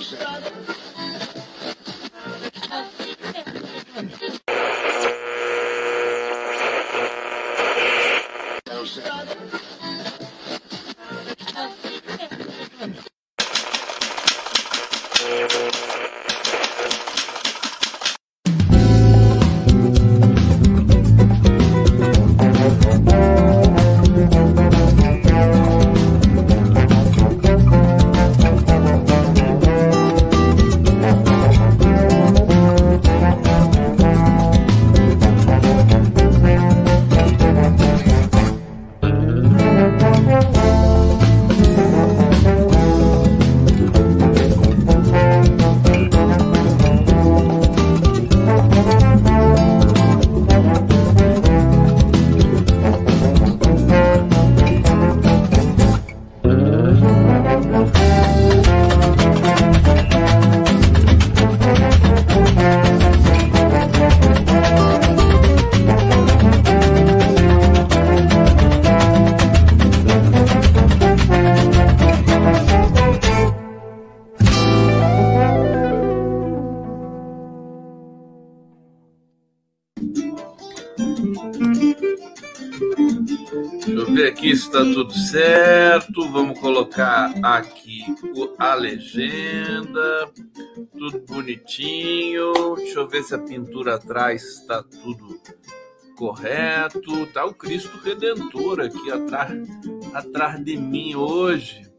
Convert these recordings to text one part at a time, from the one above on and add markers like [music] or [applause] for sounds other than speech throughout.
Sunset. Está tudo certo. Vamos colocar aqui a legenda, tudo bonitinho. Deixa eu ver se a pintura atrás está tudo correto. Tá o Cristo Redentor aqui atrás, atrás de mim hoje.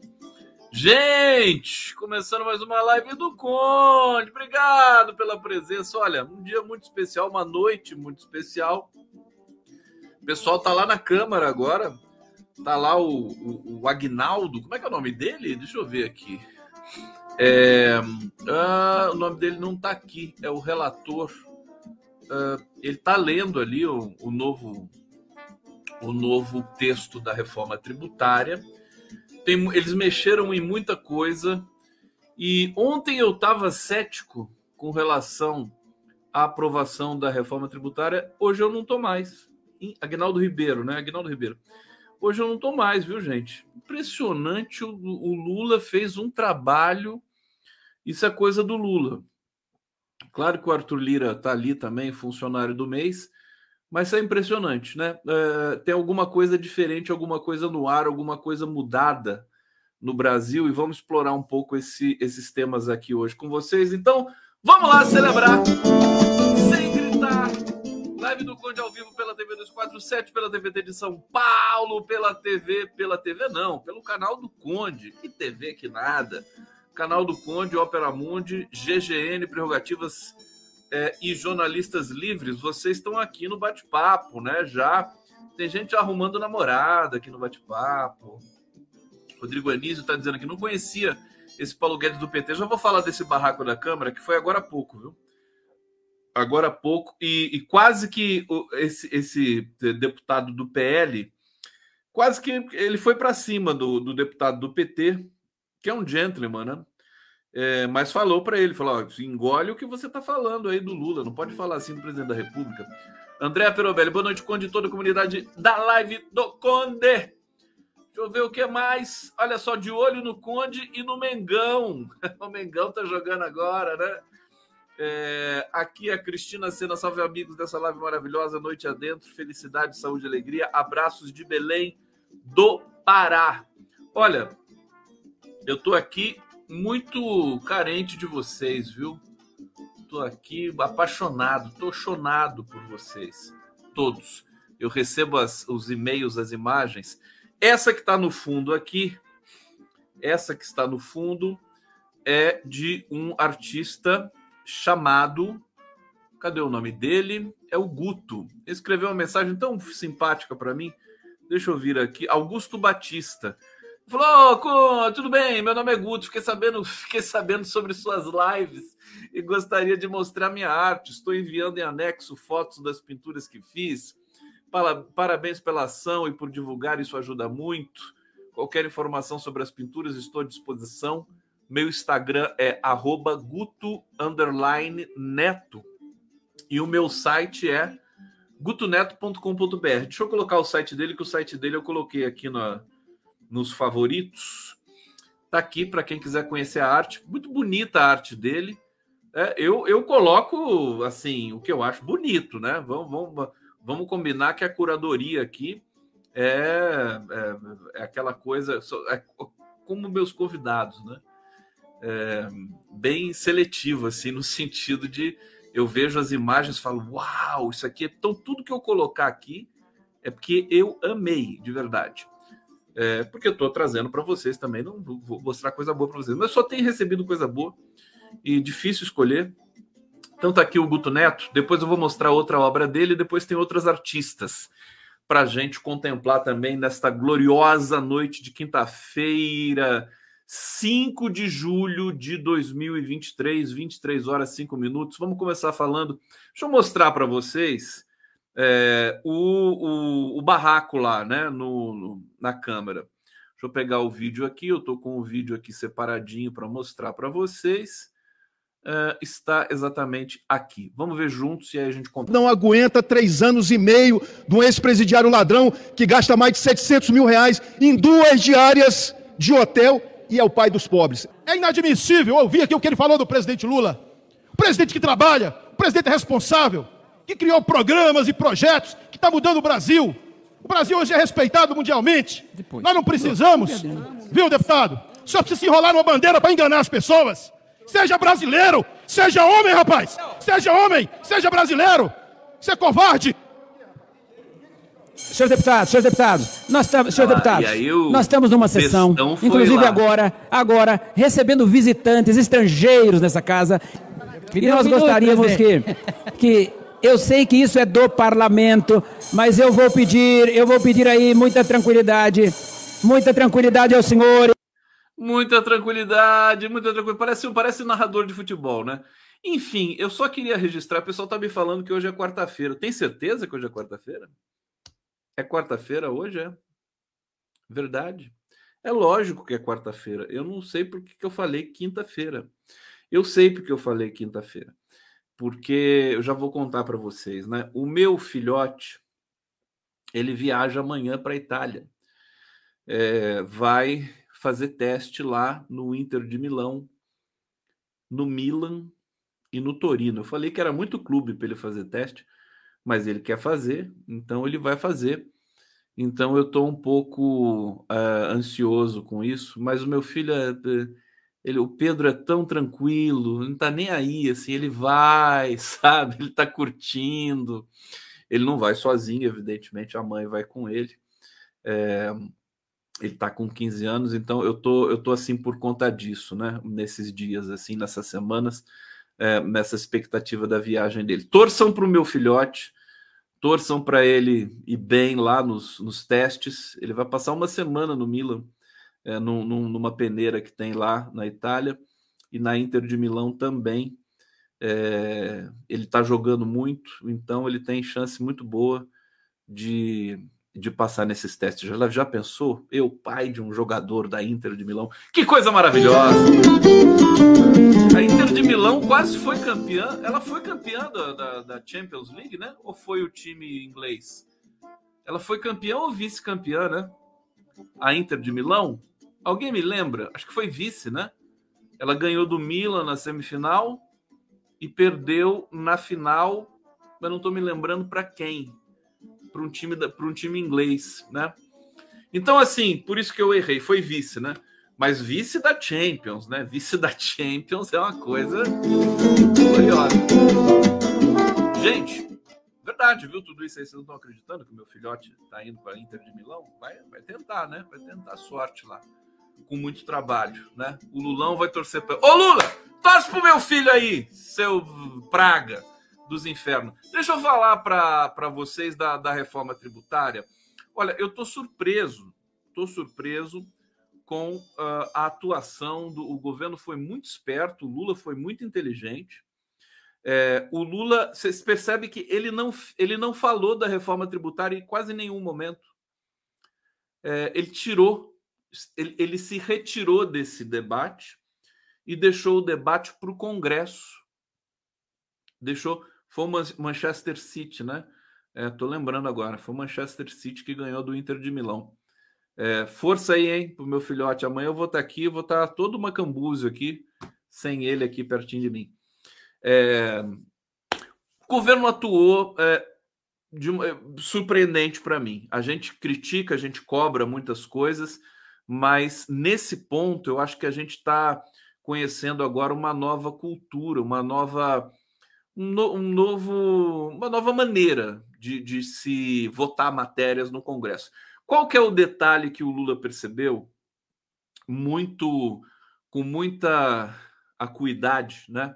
Gente, começando mais uma live do Conde. Obrigado pela presença. Olha, um dia muito especial, uma noite muito especial. O pessoal tá lá na Câmara agora Tá lá o, o, o, Agnaldo, como é que é o nome dele? Deixa eu ver aqui. É, ah, o nome dele não tá aqui, é o relator. Ah, ele tá lendo ali o, o, novo o novo texto da reforma tributária. Tem, eles mexeram em muita coisa e ontem eu estava cético com relação à aprovação da reforma tributária. Hoje eu não tô mais. Agnaldo Ribeiro, né? Agnaldo Ribeiro. Hoje eu não estou mais, viu, gente? Impressionante, o, o, Lula fez um trabalho. Isso é coisa do Lula. Claro que o Arthur Lira está ali também, funcionário do mês, mas é impressionante, né? É, tem alguma coisa diferente, alguma coisa no ar, alguma coisa mudada no Brasil e vamos explorar um pouco esse, esses temas aqui hoje com vocês. Então, vamos lá celebrar sem gritar Live do Conde ao vivo pela TV 247, pela TVT de São Paulo, pela TV, pela TV não, pelo canal do Conde. Que TV que nada. Canal do Conde, Ópera Mundi, GGN, Prerrogativas é, e Jornalistas Livres. Vocês estão aqui no bate-papo, né? Já tem gente arrumando namorada aqui no bate-papo. Rodrigo Anísio está dizendo que não conhecia esse Paulo Guedes do PT. Já vou falar desse barraco da Câmara, que foi agora há pouco, viu? Agora há pouco, e, e quase que esse, esse, deputado do PL, quase que ele foi para cima do, do, deputado do PT, que é um gentleman, né? É, mas falou para ele, falou, ó, engole o que você está falando aí do Lula, não pode falar assim do presidente da República. André Perobelli, boa noite, Conde, toda a comunidade da live do Conde. Deixa eu ver o que mais. Olha só, de olho no Conde e no Mengão. [laughs] O Mengão tá jogando agora, né? É, aqui a Cristina Sena, salve amigos dessa live maravilhosa, noite adentro, felicidade, saúde alegria, abraços de Belém do Pará. Olha, eu tô aqui muito carente de vocês, viu? Tô aqui apaixonado, tô chonado por vocês, todos. Eu recebo as, os e-mails, as imagens. Essa que está no fundo aqui, essa que está no fundo é de um artista chamado. Cadê o nome dele? É o Guto. Ele escreveu uma mensagem tão simpática para mim. Deixa eu vir aqui. Augusto Batista. Falou, oh, tudo bem? Meu nome é Guto. Fiquei sabendo, [laughs] fiquei sabendo sobre suas lives e gostaria de mostrar minha arte. Estou enviando em anexo fotos das pinturas que fiz. Parabéns pela ação e por divulgar, isso ajuda muito. Qualquer informação sobre as pinturas, estou à disposição. Meu Instagram é guto neto e o meu site é gutoneto.com.br. Deixa eu colocar o site dele, que o site dele eu coloquei aqui na, nos favoritos. Tá aqui para quem quiser conhecer a arte. Muito bonita a arte dele. É, eu, eu coloco assim o que eu acho bonito, né? Vamos, vamos, vamos combinar que a curadoria aqui é, é, é aquela coisa, é como meus convidados, né? É, bem seletivo, assim, no sentido de eu vejo as imagens e falo, uau, isso aqui é então tudo que eu colocar aqui é porque eu amei de verdade. É, porque eu estou trazendo para vocês também, não vou mostrar coisa boa para vocês, mas só tenho recebido coisa boa e difícil escolher. Então tá aqui o Guto Neto, depois eu vou mostrar outra obra dele, depois tem outras artistas para a gente contemplar também nesta gloriosa noite de quinta-feira, 5 de julho de 2023, 23 horas 5 minutos. Vamos começar falando. Deixa eu mostrar para vocês é, o, o, o, barraco lá, né, no, no, na câmera. Deixa eu pegar o vídeo aqui. Eu estou com o vídeo aqui separadinho para mostrar para vocês. Uh, está exatamente aqui. Vamos ver juntos e aí a gente conta. Não aguenta três anos e meio de um ex-presidiário ladrão que gasta mais de 700 mil reais em duas diárias de hotel e é o pai dos pobres. É inadmissível ouvir aqui o que ele falou do presidente Lula. O presidente que trabalha, o presidente responsável, que criou programas e projetos, que está mudando o Brasil. O Brasil hoje é respeitado mundialmente. Depois. Nós não precisamos, viu, deputado? Só precisa se enrolar numa bandeira para enganar as pessoas. Seja brasileiro, seja homem, rapaz. Seja homem, seja brasileiro. Você é covarde. Senhor deputado, senhor deputado, nós estamos, senhor ah, deputado, nós estamos numa sessão, inclusive lá. agora, agora, recebendo visitantes estrangeiros nessa casa. e nós gostaríamos que, que eu sei que isso é do parlamento, mas eu vou pedir, eu vou pedir aí muita tranquilidade, muita tranquilidade ao senhor. Muita tranquilidade, muita tranquilidade. Parece, parece um narrador de futebol, né? Enfim, eu só queria registrar. O pessoal tá me falando que hoje é quarta-feira. Tem certeza que hoje é quarta-feira? É quarta-feira hoje, é? Verdade. É lógico que é quarta-feira. Eu não sei porque que eu falei quinta-feira. Eu sei porque eu falei quinta-feira. Porque eu já vou contar para vocês, né? O meu filhote, ele viaja amanhã para a Itália. É, vai fazer teste lá no Inter de Milão, no Milan e no Torino. Eu falei que era muito clube para ele fazer teste, mas ele quer fazer, então ele vai fazer. Então eu estou um pouco uh, ansioso com isso, mas o meu filho, é, ele, o Pedro é tão tranquilo, não está nem aí, assim, ele vai, [laughs] sabe? Ele está curtindo. Ele não vai sozinho, evidentemente, a mãe vai com ele. É, ele está com 15 anos, então eu tô, eu tô assim por conta disso, né? Nesses dias, assim, nessas semanas, é, nessa expectativa da viagem dele. Torçam para o meu filhote, torçam para ele ir bem lá nos, nos testes. Ele vai passar uma semana no Milan, é, num, numa peneira que tem lá na Itália, e na Inter de Milão também. É, ele está jogando muito, então ele tem chance muito boa de de passar nesses testes. Já, já pensou? Eu, pai de um jogador da Inter de Milão. Que coisa maravilhosa! A Inter de Milão quase foi campeã. Ela foi campeã da, da, da Champions League, né? Ou foi o time inglês? Ela foi campeã ou vice-campeã, né? A Inter de Milão? Alguém me lembra? Acho que foi vice, né? Ela ganhou do Milan na semifinal e perdeu na final, mas não estou me lembrando para quem para um time para um time inglês, né? Então assim, por isso que eu errei, foi vice, né? Mas vice da Champions, né? Vice da Champions é uma coisa curiosa. Gente, verdade, viu tudo isso aí? Vocês não estão acreditando que o meu filhote está indo para a Inter de Milão? Vai, vai tentar, né? Vai tentar sorte lá. Com muito trabalho, né? O Lulão vai torcer para. Ô Lula, torce pro meu filho aí, seu praga dos infernos. Deixa eu falar para vocês da, da reforma tributária. Olha, eu estou surpreso, estou surpreso com uh, a atuação do o governo foi muito esperto, o Lula foi muito inteligente. É, o Lula, vocês percebem que ele não, ele não falou da reforma tributária em quase nenhum momento. É, ele tirou, ele, ele se retirou desse debate e deixou o debate para o Congresso. Deixou foi o Manchester City, né? É, tô lembrando agora. Foi o Manchester City que ganhou do Inter de Milão. É, força aí, hein, pro meu filhote. Amanhã eu vou estar tá aqui, vou estar tá todo uma cambúzio aqui, sem ele aqui pertinho de mim. É, o governo atuou é, de, surpreendente para mim. A gente critica, a gente cobra muitas coisas, mas nesse ponto eu acho que a gente está conhecendo agora uma nova cultura, uma nova no, um novo, uma nova maneira de, de se votar matérias no Congresso. Qual que é o detalhe que o Lula percebeu? Muito, com muita acuidade, né?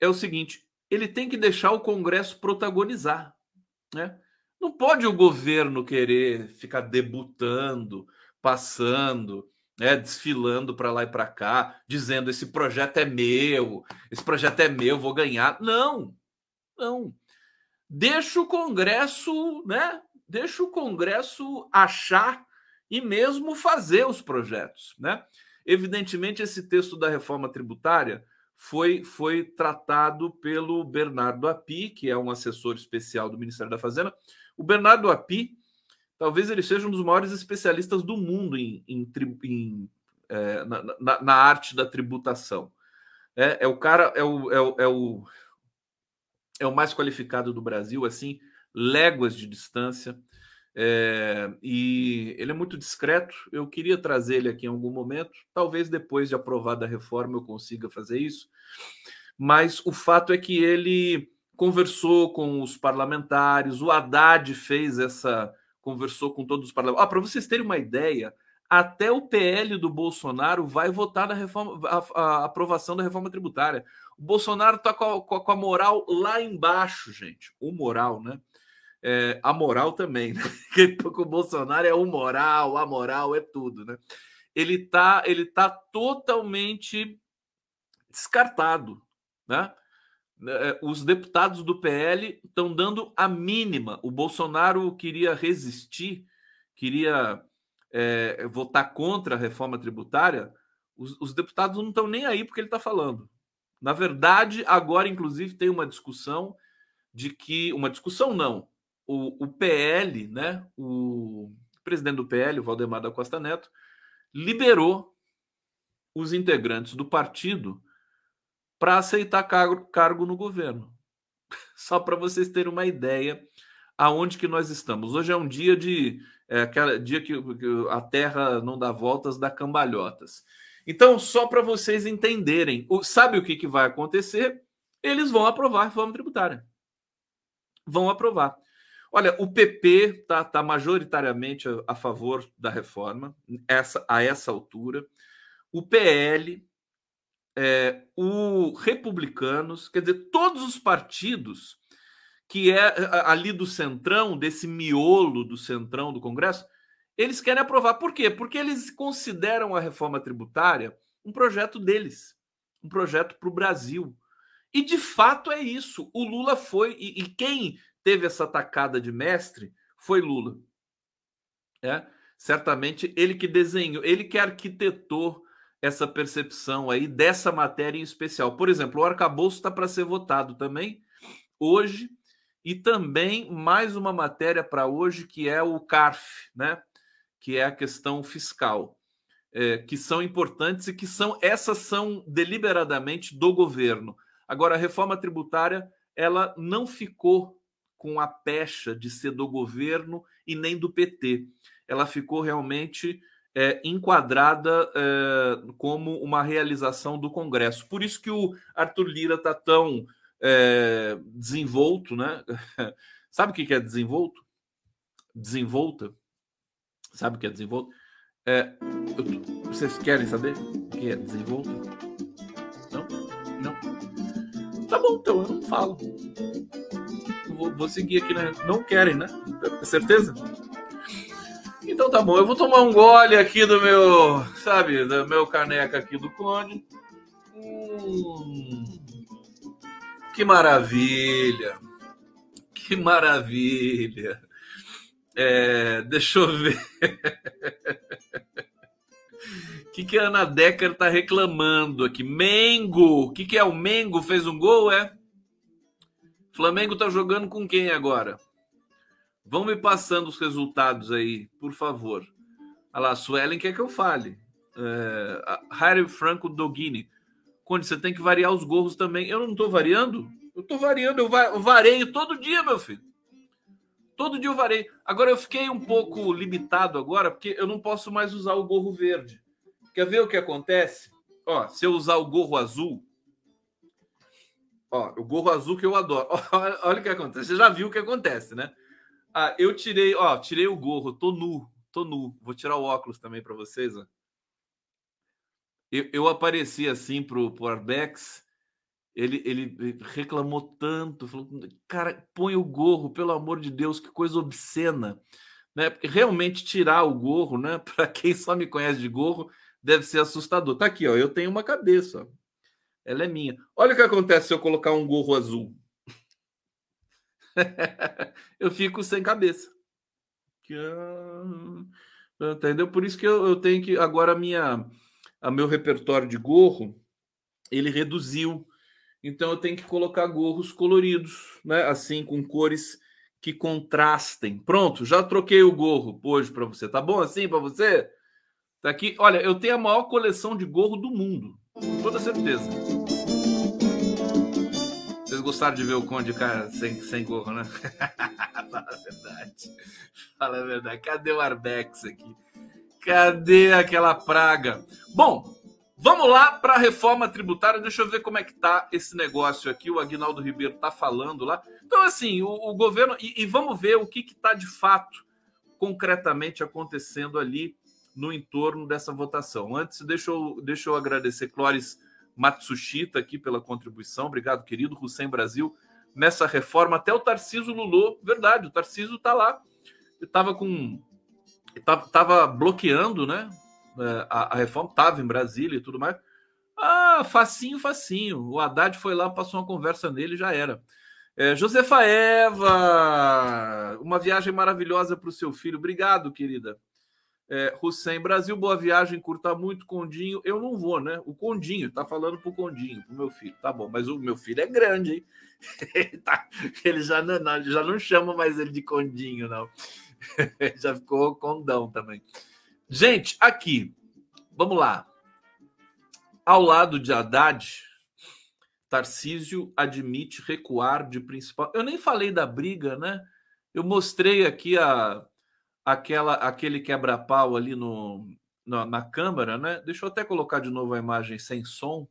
É o seguinte: ele tem que deixar o Congresso protagonizar, né? Não pode o governo querer ficar debutando, passando, né, desfilando para lá e para cá, dizendo esse projeto é meu, esse projeto é meu, vou ganhar. Não, não. Deixa o Congresso, né? deixa o Congresso achar e mesmo fazer os projetos. Né? Evidentemente, esse texto da reforma tributária foi, foi tratado pelo Bernardo Api, que é um assessor especial do Ministério da Fazenda. O Bernardo Api, talvez ele seja um dos maiores especialistas do mundo em, em, em é, na, na, na, arte da tributação. É, é o cara, é o, é, o, é, o, é o mais qualificado do Brasil, assim, léguas de distância. É, e ele é muito discreto. Eu queria trazer ele aqui em algum momento. Talvez depois de aprovada a reforma eu consiga fazer isso. Mas o fato é que ele conversou com os parlamentares. O Haddad fez essa. Conversou com todos os parlamentares. Ah, Para vocês terem uma ideia, até o PL do Bolsonaro vai votar na reforma, a, a aprovação da reforma tributária. O Bolsonaro está com, com, a moral lá embaixo, gente. O moral, né? é, a moral também, né? [laughs] Porque o Bolsonaro é o moral, a moral é tudo, né? Ele tá, ele tá totalmente descartado, né? É, os deputados do PL estão dando a mínima. O Bolsonaro queria resistir, queria é, votar contra a reforma tributária. Os, os deputados não estão nem aí porque ele está falando. Na verdade, agora, inclusive, tem uma discussão de que. Uma discussão não, o, o PL, né, o presidente do PL, o Valdemar da Costa Neto, liberou os integrantes do partido para aceitar cargo, cargo no governo. [laughs] Só para vocês terem uma ideia aonde que nós estamos. Hoje é um dia de é, aquele dia que, que a Terra não dá voltas, dá cambalhotas. Então, só para vocês entenderem, o, sabe o que, que vai acontecer? Eles vão aprovar a reforma tributária. Vão aprovar. Olha, o PP está tá majoritariamente a, a, favor da reforma, essa, a essa altura. O PL, é, o Republicanos, quer dizer, todos os partidos que é ali do centrão, desse miolo do centrão do Congresso, eles querem aprovar. Por quê? Porque eles consideram a reforma tributária um projeto deles, um projeto para o Brasil. E de fato é isso. O Lula foi, e, e quem teve essa tacada de mestre foi Lula. É, certamente ele que desenhou, ele que arquitetou essa percepção aí dessa matéria em especial. Por exemplo, o arcabouço está para ser votado também hoje e também mais uma matéria para hoje que é o CARF, né? Que é a questão fiscal, é, que são importantes e que são essas são deliberadamente do governo. Agora, a reforma tributária ela não ficou com a pecha de ser do governo e nem do PT. Ela ficou realmente é, enquadrada é, como uma realização do Congresso. Por isso que o Arthur Lira está tão é, desenvolto, né? [laughs] Sabe o que é desenvolto? Desenvolta. Sabe o que é desenvolto? É, eu, vocês querem saber o que é desenvolto? Não? Não? Tá bom, então eu não falo vou, vou seguir aqui, né? Não querem, né? Certeza? Então tá bom, eu vou tomar um gole aqui do meu, sabe, do meu caneca aqui do Conde. Hum, que maravilha! Que maravilha! É, deixa eu ver. O [laughs] que, que a Ana Decker tá reclamando aqui? Mengo! O que, que é? O Mengo fez um gol, é? Flamengo está jogando com quem agora? Vão me passando os resultados aí, por favor. Olha lá, Suelen quer que eu fale. É, Harry Franco Dogini. Conde, você tem que variar os gorros também. Eu não estou variando? Eu estou variando, eu, eu vareio todo dia, meu filho. Todo dia eu vareio. Agora eu fiquei um pouco limitado agora, porque eu não posso mais usar o gorro verde. Quer ver o que acontece? Ó, se eu usar o gorro azul, ó, o gorro azul que eu adoro. [laughs] Olha o que acontece. Você já viu o que acontece, né? Ah, eu tirei, ó, tirei o gorro, tô nu, tô nu. Vou tirar o óculos também para vocês, ó. Eu, eu apareci assim pro, pro Arbex, ele, ele reclamou tanto, falou, cara, põe o gorro, pelo amor de Deus, que coisa obscena. Né? Porque realmente tirar o gorro, né? [laughs] Para quem só me conhece de gorro, deve ser assustador. Tá aqui, ó, eu tenho uma cabeça, ó. ela é minha. Olha o que acontece se eu colocar um gorro azul. [laughs] eu fico sem cabeça. Entendeu? Por isso que eu, eu tenho que agora minha a meu repertório de gorro, ele reduziu. Então eu tenho que colocar gorros coloridos, né? Assim, com cores que contrastem. Pronto, já troquei o gorro hoje para você. Tá bom assim para você? Tá aqui. Olha, eu tenho a maior coleção de gorro do mundo, com toda certeza. Gostaram de ver o Conde cara, sem, sem gorro, né? [laughs] Fala a verdade. Fala a verdade. Cadê o Arbex aqui? Cadê aquela praga? Bom, vamos lá para a reforma tributária. Deixa eu ver como é que tá esse negócio aqui. O Agnaldo Ribeiro está falando lá. Então, assim, o, o governo. E, e, vamos ver o que está de fato, concretamente acontecendo ali no entorno dessa votação. Antes, deixa eu, deixa eu agradecer Clóris Matsushita aqui pela contribuição. Obrigado, querido. Hussein Brasil. Nessa reforma, até o Tarciso Lulô. Verdade, o Tarciso está lá. Estava com estava bloqueando, né? É, a, a reforma estava em Brasília e tudo mais. Ah, facinho, facinho. O Haddad foi lá, passou uma conversa nele já era. É, Josefa Eva, uma viagem maravilhosa para o seu filho. Obrigado, querida. É, Hussein, Brasil, boa viagem, curta muito, Condinho. Eu não vou, né? O Condinho, tá falando pro Condinho, pro meu filho. Tá bom, mas o meu filho é grande, hein? [laughs] ele, tá, ele já, não, já não chama mais ele de Condinho, não. [laughs] Já ficou condão também. Gente, aqui, vamos lá. Ao lado de Haddad, Tarcísio admite recuar de principal. Eu nem falei da briga, né? Eu mostrei aqui a, aquela, aquele quebra-pau ali no, na, na, câmera, né? Deixa eu até colocar de novo a imagem sem som,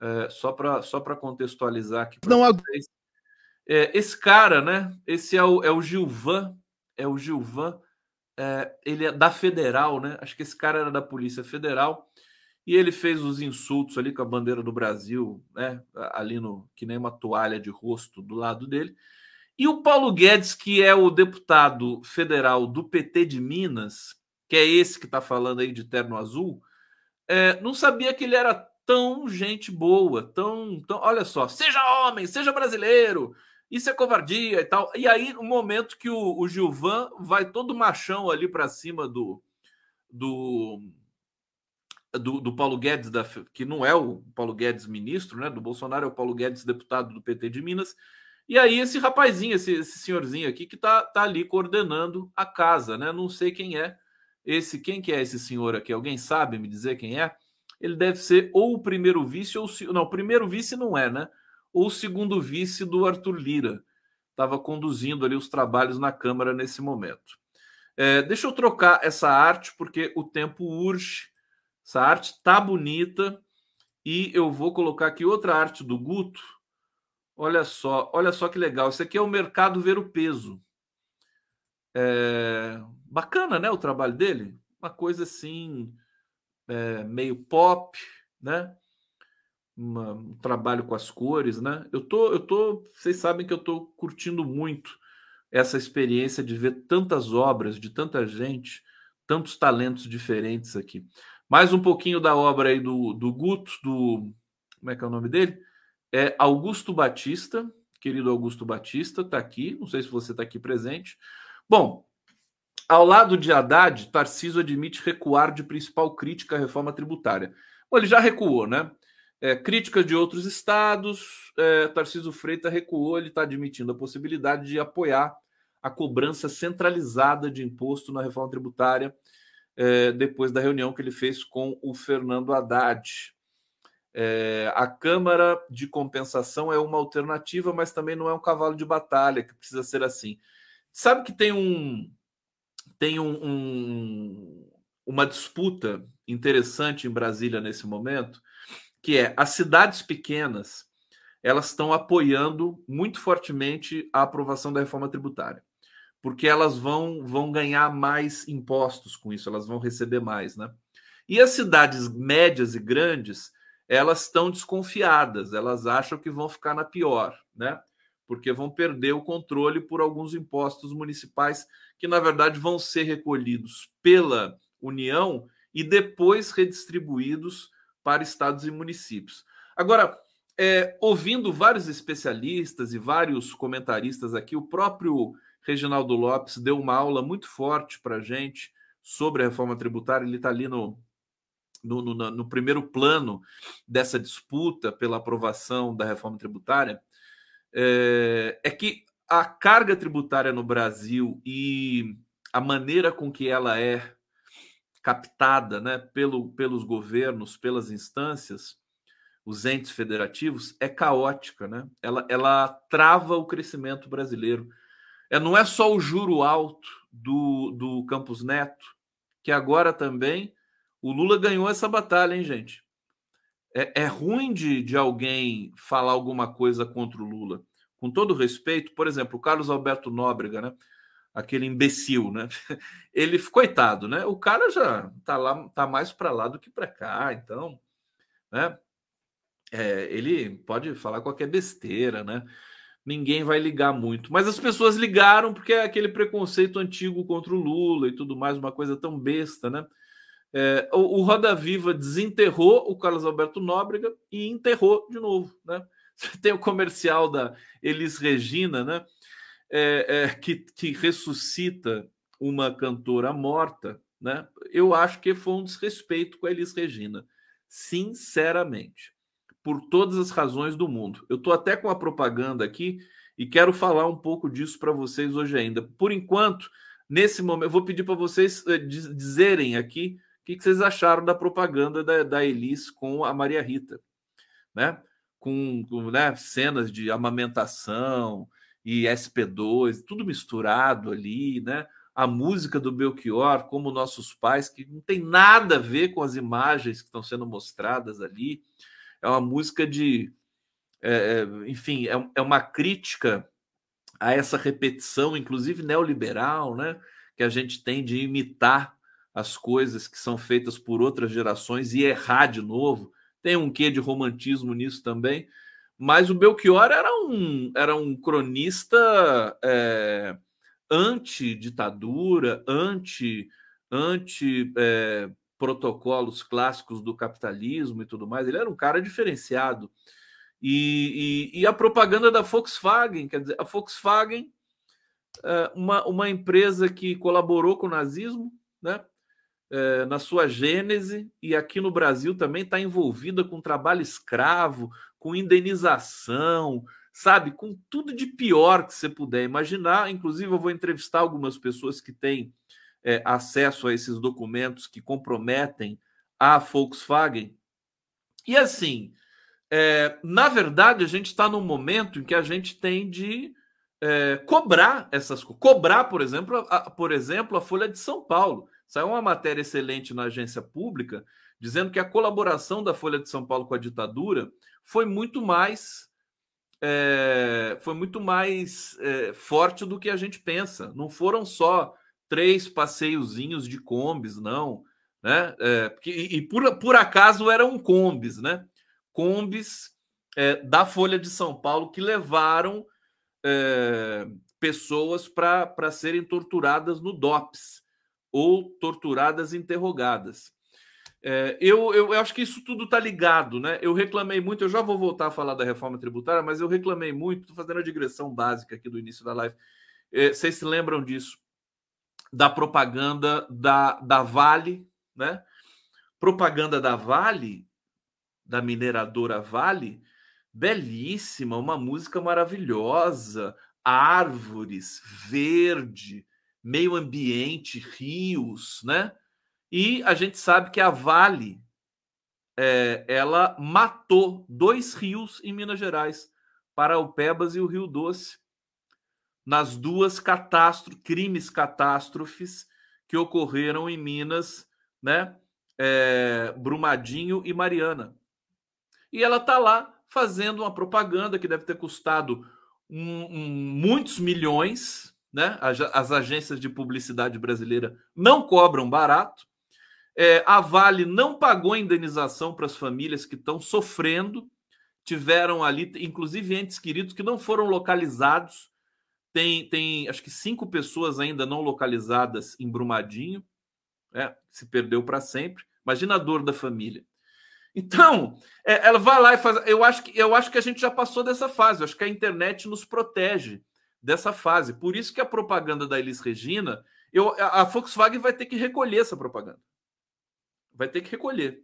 é, só para só contextualizar aqui. Não, vocês. É, esse cara, né? Esse é o, é o Gilvan, é o Gilvan, é, ele é da Federal, né? Acho que esse cara era da Polícia Federal e ele fez os insultos ali com a bandeira do Brasil, né? Ali no que nem uma toalha de rosto do lado dele. E o Paulo Guedes, que é o deputado federal do PT de Minas, que é esse que está falando aí de terno azul, é, não sabia que ele era tão gente boa, tão, tão. Olha só, seja homem, seja brasileiro, isso é covardia e tal. E aí, no momento que o, o Gilvan vai todo machão ali para cima do, do, do, do, Paulo Guedes, da, que não é o Paulo Guedes ministro, né? Do Bolsonaro, é o Paulo Guedes deputado do PT de Minas. E aí, esse rapazinho, esse, esse senhorzinho aqui, que tá, tá ali coordenando a casa, né? Não sei quem é. Esse, quem que é esse senhor aqui? Alguém sabe me dizer quem é? Ele deve ser ou o primeiro vice ou o não, o primeiro vice não é, né? ou o segundo vice do Arthur Lira. Estava conduzindo ali os trabalhos na Câmara nesse momento. É, deixa eu trocar essa arte, porque o tempo urge. Essa arte está bonita. E eu vou colocar aqui outra arte do Guto. Olha só, olha só que legal. Isso aqui é o mercado ver o peso. É, bacana, né? O trabalho dele. Uma coisa assim, é, meio pop, né? um trabalho com as cores, né? Eu tô, eu tô, vocês sabem que eu tô curtindo muito essa experiência de ver tantas obras de tanta gente, tantos talentos diferentes aqui. Mais um pouquinho da obra aí do, do Guto, do como é que é o nome dele? É Augusto Batista, querido Augusto Batista, está aqui. Não sei se você está aqui presente. Bom, ao lado de Haddad, Tarciso admite recuar de principal crítica à reforma tributária. Bom, ele já recuou, né? É, críticas de outros estados, é, Tarcísio Freitas recuou, ele está admitindo a possibilidade de apoiar a cobrança centralizada de imposto na reforma tributária. é, depois da reunião que ele fez com o Fernando Haddad. É, a Câmara de Compensação é uma alternativa, mas também não é um cavalo de batalha que precisa ser assim. Sabe que tem um tem um, um, uma disputa interessante em Brasília nesse momento, que é as cidades pequenas elas estão apoiando muito fortemente a aprovação da reforma tributária, porque elas vão, vão ganhar mais impostos com isso, elas vão receber mais, né? E as cidades médias e grandes, elas estão desconfiadas, elas acham que vão ficar na pior, né? Porque vão perder o controle por alguns impostos municipais que, na verdade, vão ser recolhidos pela União e depois redistribuídos para estados e municípios. Agora, é, ouvindo vários especialistas e vários comentaristas aqui, o próprio Reginaldo Lopes deu uma aula muito forte para a gente sobre a reforma tributária. Ele está ali no, no, no, no, primeiro plano dessa disputa pela aprovação da reforma tributária. É, é que a carga tributária no Brasil e a maneira com que ela é captada né, pelo, pelos governos, pelas instâncias, os entes federativos é caótica, né? Ela, ela trava o crescimento brasileiro. É, não é só o juro alto do, do Campos Neto, que agora também o Lula ganhou essa batalha, hein, gente? É, é ruim de, de alguém falar alguma coisa contra o Lula. Com todo respeito, por exemplo, o Carlos Alberto Nóbrega, né? Aquele imbecil, né? [laughs] Ele, coitado, né? O cara já tá lá, tá mais para lá do que para cá, então, né? é, ele pode falar qualquer besteira, né? Ninguém vai ligar muito. Mas as pessoas ligaram porque é aquele preconceito antigo contra o Lula e tudo mais, uma coisa tão besta, né? É, o, o, Roda Viva desenterrou o Carlos Alberto Nóbrega e enterrou de novo, né? [laughs] Tem o comercial da Elis Regina, né? É, é, que, que ressuscita uma cantora morta, né? Eu acho que foi um desrespeito com a Elis Regina, sinceramente por todas as razões do mundo. Eu estou até com a propaganda aqui e quero falar um pouco disso para vocês hoje ainda. Por enquanto, nesse momento, eu vou pedir para vocês uh, dizerem aqui que, que, vocês acharam da propaganda da, da Elis com a Maria Rita, né? Com, com né, cenas de amamentação e SP2, tudo misturado ali, né? A música do Belchior, como nossos pais, que não tem nada a ver com as imagens que estão sendo mostradas ali é uma música de. É, é, enfim, é, é uma crítica a essa repetição, inclusive neoliberal, né, que a gente tem de imitar as coisas que são feitas por outras gerações e errar de novo. Tem um quê de romantismo nisso também. Mas o Belchior era um, era um cronista é, anti-ditadura, anti, anti é, protocolos clássicos do capitalismo e tudo mais. Ele era um cara diferenciado. E, e, e a propaganda da Volkswagen, quer dizer, a Volkswagen, é uma, uma empresa que colaborou com o nazismo, né? É, na sua gênese, e aqui no Brasil também está envolvida com trabalho escravo, com indenização, sabe, com tudo de pior que você puder imaginar. Inclusive, eu vou entrevistar algumas pessoas que têm é, acesso a esses documentos que comprometem a Volkswagen. E assim, é, na verdade, a gente está num momento em que a gente tem de é, cobrar essas. Cobrar, por exemplo, a, por exemplo, a Folha de São Paulo. Saiu uma matéria excelente na agência pública dizendo que a colaboração da Folha de São Paulo com a ditadura foi muito mais é, foi muito mais é, forte do que a gente pensa. Não foram só três passeiozinhos de combis, não. Né? É, porque, e por, por acaso eram combis, né? Combis é, da Folha de São Paulo que levaram é, pessoas para serem torturadas no DOPS ou torturadas interrogadas. É, eu, eu, eu, acho que isso tudo está ligado, né? Eu reclamei muito, eu já vou voltar a falar da reforma tributária, mas eu reclamei muito, estou fazendo a digressão básica aqui do início da live. É, vocês se lembram disso? da propaganda da, da Vale, né? Propaganda da Vale, da mineradora Vale, belíssima, uma música maravilhosa, árvores, verde, meio ambiente, rios, né? E a gente sabe que a Vale é, ela matou dois rios em Minas Gerais, Paraupebas e o Rio Doce, nas duas catástrofe, crimes catástrofes que ocorreram em Minas, né? É, Brumadinho e Mariana. E ela está lá fazendo uma propaganda que deve ter custado um, um, muitos milhões, né? As, as, agências de publicidade brasileira não cobram barato. É, a Vale não pagou indenização para as famílias que estão sofrendo, tiveram ali, inclusive entes queridos que não foram localizados. Tem, tem acho que cinco pessoas ainda não localizadas em Brumadinho, é, se perdeu para sempre. Imagina a dor da família. Então, é, ela vai lá e faz. Eu acho, que, eu acho que a gente já passou dessa fase. Eu acho que a internet nos protege dessa fase. Por isso que a propaganda da Elis Regina, eu, a Volkswagen vai ter que recolher essa propaganda vai ter que recolher.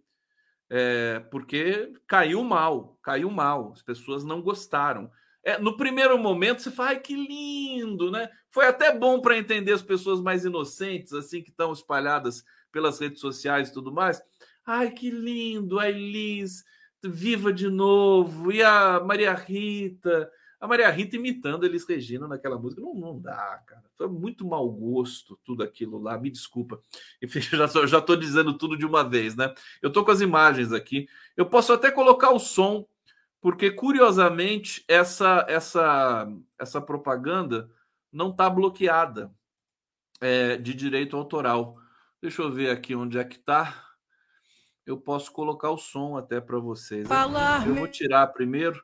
É, porque caiu mal, caiu mal, as pessoas não gostaram. É, no primeiro momento você fala, ai que lindo, né? Foi até bom para entender as pessoas mais inocentes, assim, que estão espalhadas pelas redes sociais e tudo mais. Ai que lindo, a Elis, viva de novo, e a Maria Rita, a Maria Rita imitando Elis Regina naquela música. Não, não dá, cara. Foi muito mau gosto tudo aquilo lá. Me desculpa. [laughs] Enfim, já, já tô dizendo tudo de uma vez, né? Eu tô com as imagens aqui. Eu posso até colocar o som, porque curiosamente essa essa essa propaganda não tá bloqueada é, de direito autoral. Deixa eu ver aqui onde é que tá. Eu posso colocar o som até para vocês. Falar, eu vou tirar primeiro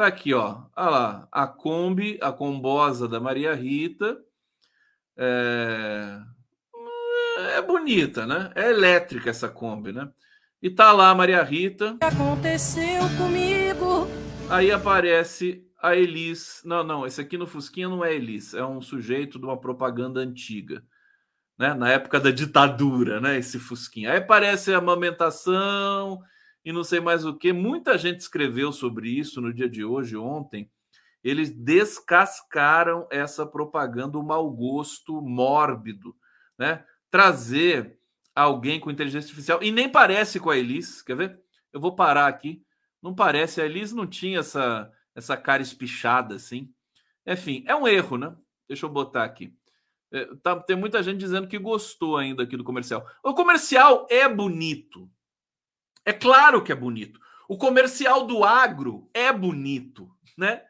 Tá aqui, ó. Olha lá, a Kombi, a combosa da Maria Rita. É... é bonita, né? É elétrica essa Kombi, né? E tá lá a Maria Rita. Aconteceu comigo. Aí aparece a Elis. Não, não, esse aqui no Fusquinha não é Elis, é um sujeito de uma propaganda antiga. Né? Na época da ditadura, né? Esse Fusquinha. Aí aparece a amamentação e não sei mais o que. Muita gente escreveu sobre isso no dia de hoje, ontem. Eles descascaram essa propaganda, o mau gosto mórbido, né? Trazer alguém com inteligência artificial e nem parece com a Elis, quer ver? Eu vou parar aqui. Não parece, a Elis não tinha essa essa cara espichada assim. Enfim, é um erro, né? Deixa eu botar aqui. É, tá, tem muita gente dizendo que gostou ainda aqui do comercial. O comercial é bonito, é claro que é bonito. O comercial do agro é bonito, né?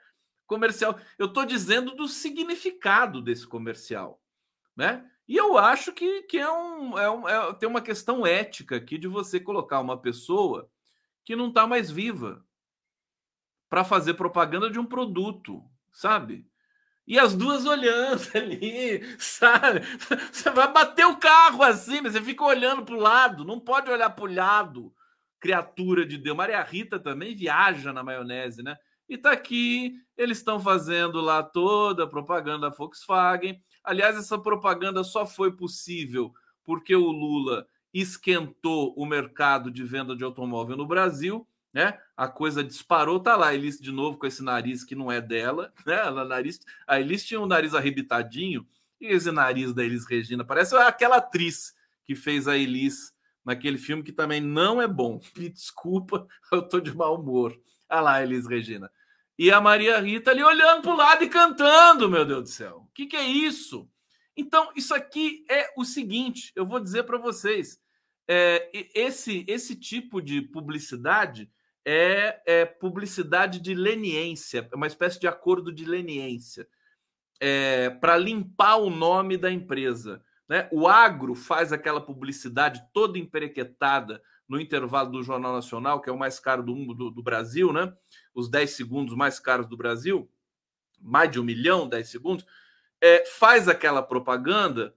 Comercial. Eu estou dizendo do significado desse comercial, né? E eu acho que, que é um, é um é, tem uma questão ética aqui de você colocar uma pessoa que não está mais viva para fazer propaganda de um produto, sabe? E as duas olhando [laughs] ali, sabe? Você vai bater o carro assim, mas você fica olhando para o lado, não pode olhar para o lado criatura de Deus. Maria Rita também viaja na maionese, né? E tá aqui, eles estão fazendo lá toda a propaganda da Volkswagen. Aliás, essa propaganda só foi possível porque o Lula esquentou o mercado de venda de automóvel no Brasil, né? A coisa disparou, tá lá a Elis de novo com esse nariz que não é dela, [laughs] né? Ela, nariz, a Elis tinha um nariz arrebitadinho e esse nariz da Elis Regina parece aquela atriz que fez a Elis naquele filme que também não é bom. [laughs] Me desculpa, eu tô de mau humor. Olha lá, Elis Regina. E a Maria Rita ali olhando para o lado e cantando, meu Deus do céu. O que, que é isso? Então, isso aqui é o seguinte: eu vou dizer para vocês. É, esse, esse tipo de publicidade é, é, publicidade de leniência, é uma espécie de acordo de leniência é, para limpar o nome da empresa. Né? O agro faz aquela publicidade toda emperequetada no intervalo do Jornal Nacional, que é o mais caro do, do, do Brasil, né? os 10 segundos mais caros do Brasil, mais de um milhão, 10 segundos, é, faz aquela propaganda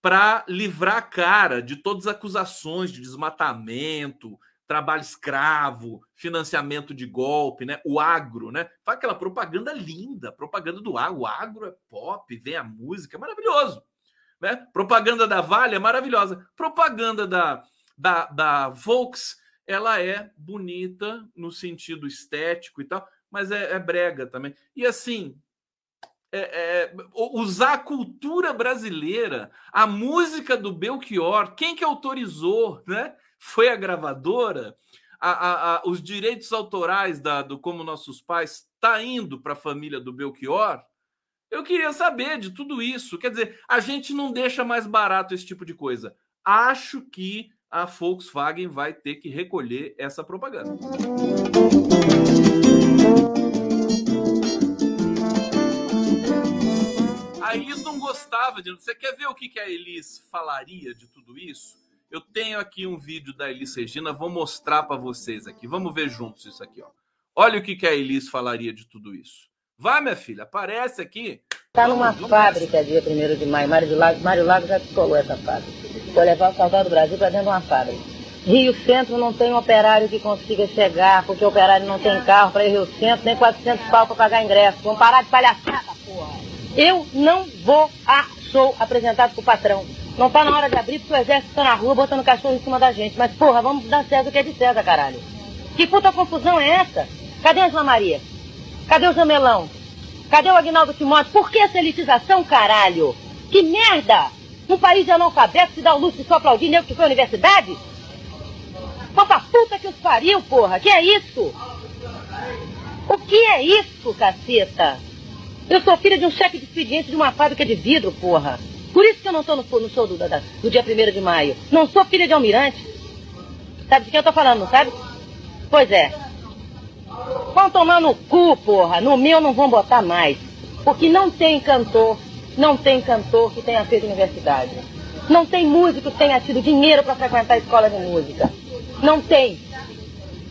para livrar a cara de todas as acusações de desmatamento, trabalho escravo, financiamento de golpe, né? O agro, né? Faz aquela propaganda linda, propaganda do agro. O agro é pop, vem a música, é maravilhoso. Né? Propaganda da Vale é maravilhosa. Propaganda da, da, da Volks, ela é bonita no sentido estético e tal, mas é, é brega também. E assim, é, é, usar a cultura brasileira, a música do Belchior, quem que autorizou, né? Foi a gravadora, a, a, a, os direitos autorais da, do Como Nossos Pais tá indo para a família do Belchior. Eu queria saber de tudo isso. Quer dizer, a gente não deixa mais barato esse tipo de coisa. Acho que a Volkswagen vai ter que recolher essa propaganda. A Elis não gostava de. Você quer ver o que a Elis falaria de tudo isso? Eu tenho aqui um vídeo da Elis Regina, vou mostrar para vocês aqui. Vamos ver juntos isso aqui, ó. Olha o que a Elis falaria de tudo isso. Vai, minha filha, aparece aqui. Está numa vamos, fábrica dia 1 de maio. Mário Lago, Mário Lago já descolou essa fábrica. Vou levar o Salgado do Brasil para dentro de uma fábrica. Rio Centro não tem operário que consiga chegar, porque o operário não tem carro para ir Rio Centro, nem 400 pau para pagar ingresso. Vamos parar de palhaçada, porra. Eu não vou a show apresentado pro patrão. Não tá na hora de abrir porque o exército tá na rua botando cachorro em cima da gente. Mas, porra, vamos dar César o que é de César, caralho. Que puta confusão é essa? Cadê a Ana Maria? Cadê o Jamelão? Cadê o Agnaldo Timóteo? Por que essa elitização, caralho? Que merda! Um país de analfabeto se dá o luxo de só aplaudir nego que foi à universidade? Pra puta que os pariu, porra! Que é isso? O que é isso, caceta? Eu sou filha de um chefe de expediente de uma fábrica de vidro, porra. Por isso que eu não estou no, no, show do, da, do dia 1 de maio. Não sou filha de almirante. Sabe de quem eu tô falando, sabe? Pois é. Vão tomar no cu, porra. No meu não vão botar mais. Porque não tem cantor, não tem cantor que tenha feito universidade. Não tem músico que tenha tido dinheiro para frequentar a escola de música. Não tem.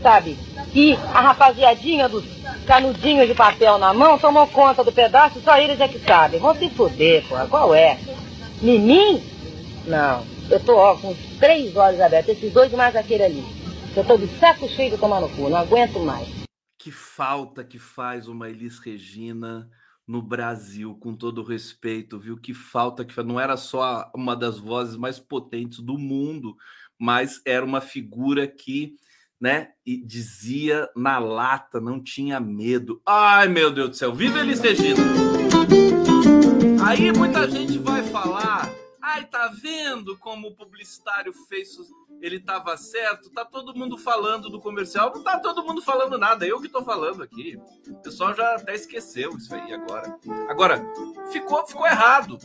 Sabe? E a rapaziadinha dos canudinhos de papel na mão tomou conta do pedaço, só eles é que sabem. Vão se fuder, porra. Qual é? Mimim? Não. Eu tô, ó, com três olhos abertos. Esses dois mais aquele ali. Eu tô de saco cheio de tomar no cu. Não aguento mais. Que falta que faz uma Elis Regina no Brasil, com todo respeito, viu? Que falta que não era só uma das vozes mais potentes do mundo, mas era uma figura que né? Dizia na lata, não tinha medo. Ai, meu Deus do céu, viva Elis Regina! Aí muita gente vai falar, ai, tá vendo como o publicitário fez, ele tava certo? Tá todo mundo falando do comercial, não tá todo mundo falando nada, eu que tô falando aqui. O pessoal já até esqueceu isso aí agora. Agora, ficou, ficou errado.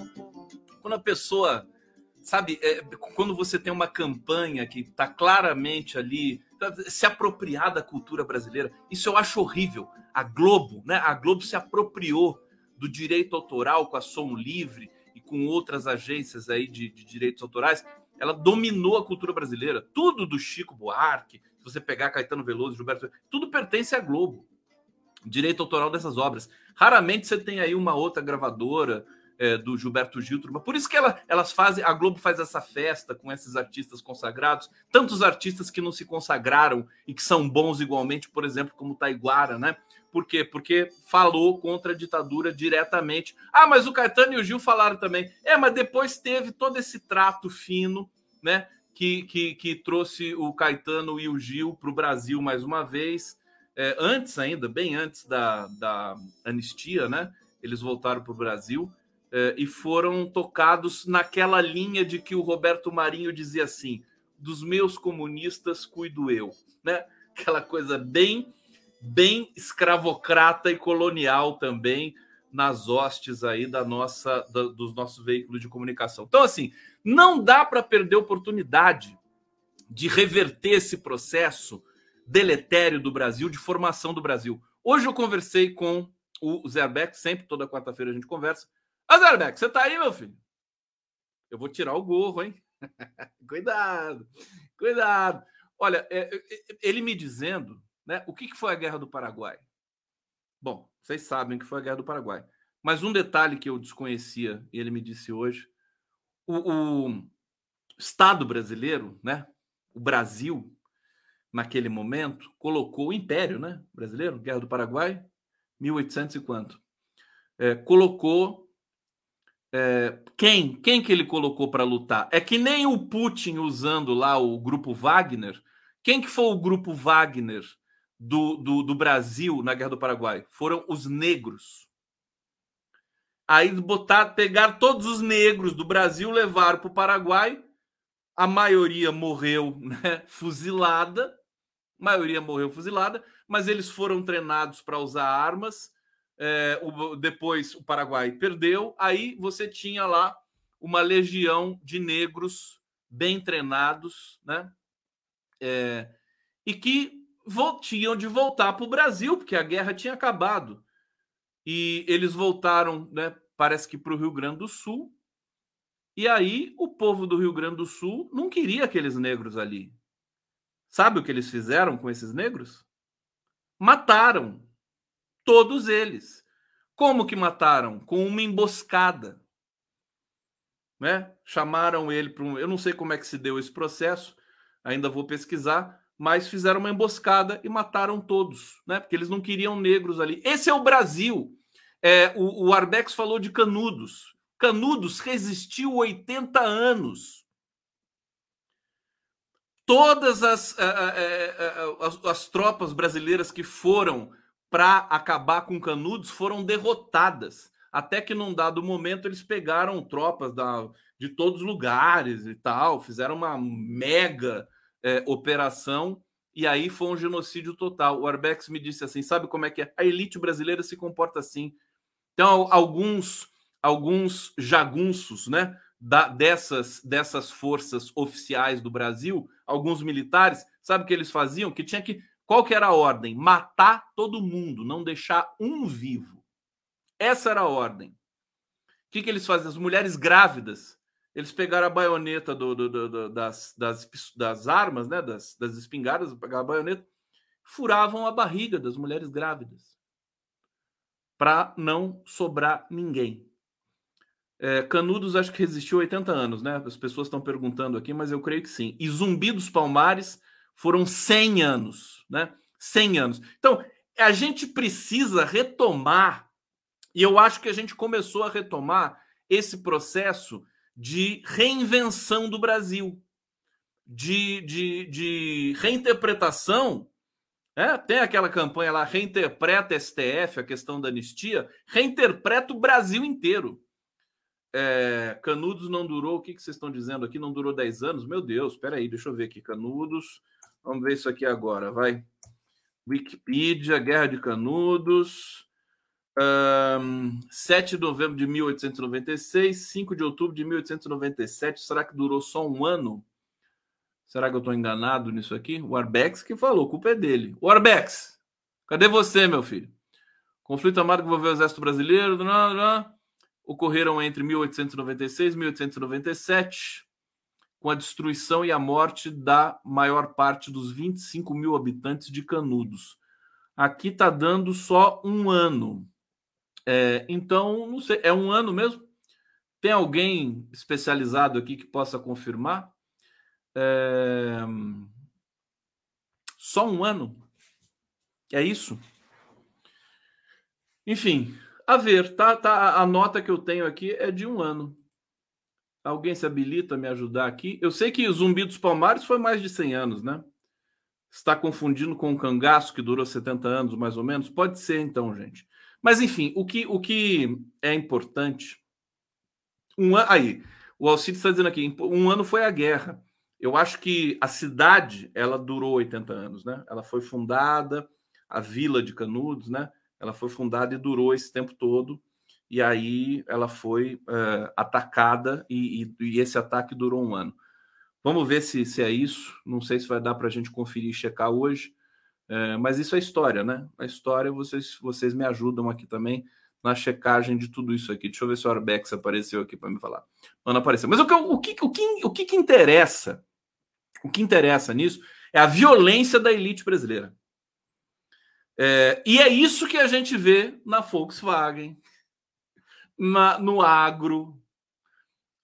Quando a pessoa, sabe, é, quando você tem uma campanha que tá claramente ali se apropriar da cultura brasileira. Isso eu acho horrível. A Globo, né? A Globo se apropriou do direito autoral com a Som Livre e com outras agências aí de, de direitos autorais. Ela dominou a cultura brasileira. Tudo do Chico Buarque, se você pegar Caetano Veloso, Gilberto, tudo pertence à Globo. Direito autoral dessas obras. Raramente você tem aí uma outra gravadora é, do Gilberto Gil. Por isso que ela, elas fazem, a Globo faz essa festa com esses artistas consagrados, tantos artistas que não se consagraram e que são bons igualmente, por exemplo, como Taiguara, né? Por quê? Porque falou contra a ditadura diretamente. Ah, mas o Caetano e o Gil falaram também. É, mas depois teve todo esse trato fino, né? Que, que, que trouxe o Caetano e o Gil para o Brasil mais uma vez. É, antes ainda, bem antes da, da anistia, né? Eles voltaram para o Brasil. Eh, e foram tocados naquela linha de que o Roberto Marinho dizia assim: dos meus comunistas cuido eu, né? Aquela coisa bem, bem escravocrata e colonial também nas hostes aí da nossa, da, dos nossos veículos de comunicação. Então, assim, não dá para perder oportunidade de reverter esse processo deletério do Brasil, de formação do Brasil. Hoje eu conversei com o Zé Beck, sempre toda quarta-feira a gente conversa, Azarbeck, você tá aí, meu filho? Eu vou tirar o gorro, hein? [laughs] cuidado, cuidado. Olha, é, é, ele me dizendo, né? O que foi a Guerra do Paraguai? Bom, vocês sabem que foi a Guerra do Paraguai. Mas um detalhe que eu desconhecia, e ele me disse hoje, o, o Estado brasileiro, né? O Brasil, naquele momento, colocou o Império, né? Brasileiro, Guerra do Paraguai, 1800 e quanto? É, colocou é, quem? Quem que ele colocou para lutar? É que nem o Putin usando lá o grupo Wagner. Quem que foi o grupo Wagner do, do, do Brasil na Guerra do Paraguai? Foram os negros. Aí botar, pegar todos os negros do Brasil, levaram para o Paraguai. A maioria morreu [laughs] né, fuzilada. A maioria morreu fuzilada, mas eles foram treinados para usar armas. É, o, depois o Paraguai perdeu. Aí você tinha lá uma legião de negros bem treinados, né? É, e que tinham de voltar para o Brasil, porque a guerra tinha acabado e eles voltaram, né? Parece que para o Rio Grande do Sul. E aí o povo do Rio Grande do Sul não queria aqueles negros ali. Sabe o que eles fizeram com esses negros? Mataram todos eles. Como que mataram? Com uma emboscada. Né? Chamaram ele para um. Eu não sei como é que se deu esse processo, ainda vou pesquisar, mas fizeram uma emboscada e mataram todos, né? Porque eles não queriam negros ali. Esse é o Brasil. É, o, o Arbex falou de Canudos. Canudos resistiu 80 anos. Todas as, as, as tropas brasileiras que foram para acabar com Canudos foram derrotadas. Até que num dado momento eles pegaram tropas da, de todos os lugares e tal, fizeram uma mega é, operação e aí foi um genocídio total. O Arbex me disse assim: sabe como é que é? A elite brasileira se comporta assim. Então, alguns alguns jagunços, né, da, dessas dessas forças oficiais do Brasil, alguns militares, sabe o que eles faziam? Que tinha que qual que era a ordem? Matar todo mundo, não deixar um vivo. Essa era a ordem. O que, que eles faziam? As mulheres grávidas, eles pegaram a baioneta do, do, do, das, das, das, armas, né, das, das espingardas, pegaram a baioneta, furavam a barriga das mulheres grávidas para não sobrar ninguém. É, Canudos acho que resistiu 80 anos, né? As pessoas estão perguntando aqui, mas eu creio que sim. E Zumbi dos Palmares foram 100 anos, né? 100 anos. Então, a gente precisa retomar, e eu acho que a gente começou a retomar esse processo de reinvenção do Brasil, de, de, de reinterpretação é, tem aquela campanha lá, reinterpreta STF, a questão da anistia, reinterpreta o Brasil inteiro. É, Canudos não durou, o que, que vocês estão dizendo aqui? Não durou 10 anos? Meu Deus, espera aí, deixa eu ver aqui. Canudos, vamos ver isso aqui agora, vai. Wikipedia, Guerra de Canudos, um, 7 de novembro de 1896, 5 de outubro de 1897. Será que durou só um ano? Será que eu estou enganado nisso aqui? O Arbex que falou, culpa é dele. O Arbex, cadê você, meu filho? Conflito armado que envolveu o exército brasileiro não, não, ocorreram entre 1896 e 1897, com a destruição e a morte da maior parte dos 25 mil habitantes de Canudos. Aqui está dando só um ano. É, então, não sei, é um ano mesmo? Tem alguém especializado aqui que possa confirmar? É... Só um ano? É isso? Enfim, a ver, tá, tá, a nota que eu tenho aqui é de um ano. Alguém se habilita a me ajudar aqui? Eu sei que o Zumbi dos Palmares foi mais de 100 anos, né? Está confundindo com o cangaço que durou 70 anos, mais ou menos? Pode ser, então, gente. Mas, enfim, o que, o que é importante. Um an... Aí, o Alcides está dizendo aqui: um ano foi a guerra. Eu acho que a cidade ela durou 80 anos, né? Ela foi fundada, a vila de Canudos, né? Ela foi fundada e durou esse tempo todo. E aí ela foi uh, atacada e, e, e, esse ataque durou um ano. Vamos ver se, se é isso. Não sei se vai dar para a gente conferir e checar hoje. Uh, mas isso é história, né? A história, vocês, vocês me ajudam aqui também na checagem de tudo isso aqui. Deixa eu ver se o Arbex apareceu aqui para me falar. Não, não apareceu. Mas o que, o que, o que, o que, que interessa o que interessa nisso é a violência da elite brasileira. É, e é isso que a gente vê na Volkswagen, na, no agro,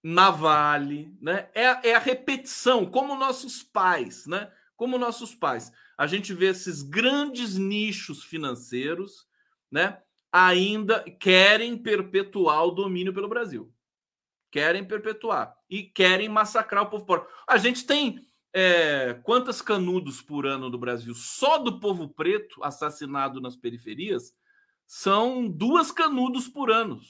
na Vale, né? É, é, a repetição, como nossos pais, né? Como nossos pais. A gente vê esses grandes nichos financeiros, né? Ainda querem perpetuar o domínio pelo Brasil. Querem perpetuar. E querem massacrar o povo pobre. A gente tem é, quantas canudos por ano no Brasil só do povo preto assassinado nas periferias são duas canudos por ano.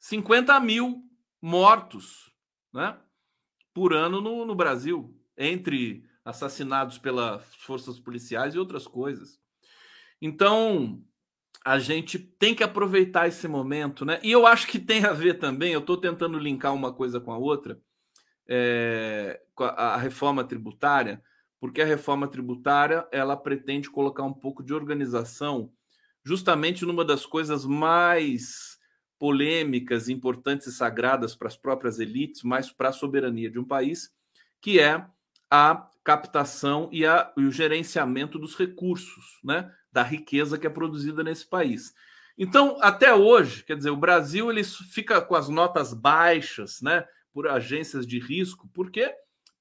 50 mil mortos né, por ano no, no Brasil, entre assassinados pelas forças policiais e outras coisas. Então, a gente tem que aproveitar esse momento, né? E eu acho que tem a ver também, eu estou tentando linkar uma coisa com a outra, é, com a, a, reforma tributária, porque a reforma tributária ela pretende colocar um pouco de organização justamente numa das coisas mais polêmicas, importantes e sagradas para as próprias elites, mas para a soberania de um país, que é a captação e, a, e o gerenciamento dos recursos, né? da riqueza que é produzida nesse país. Então, até hoje, quer dizer, o Brasil ele fica com as notas baixas, né, por agências de risco, porque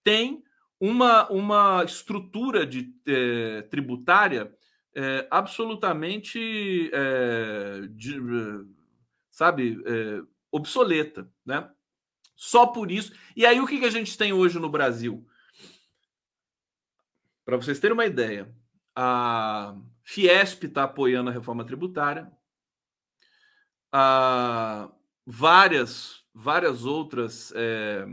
tem uma, uma estrutura de, eh, tributária eh, absolutamente, eh, de, sabe, obsoleta, né? Só por isso. E aí, o que, que a gente tem hoje no Brasil? Para vocês terem uma ideia, a Fiesp está apoiando a reforma tributária. Ah, várias, várias outras, é,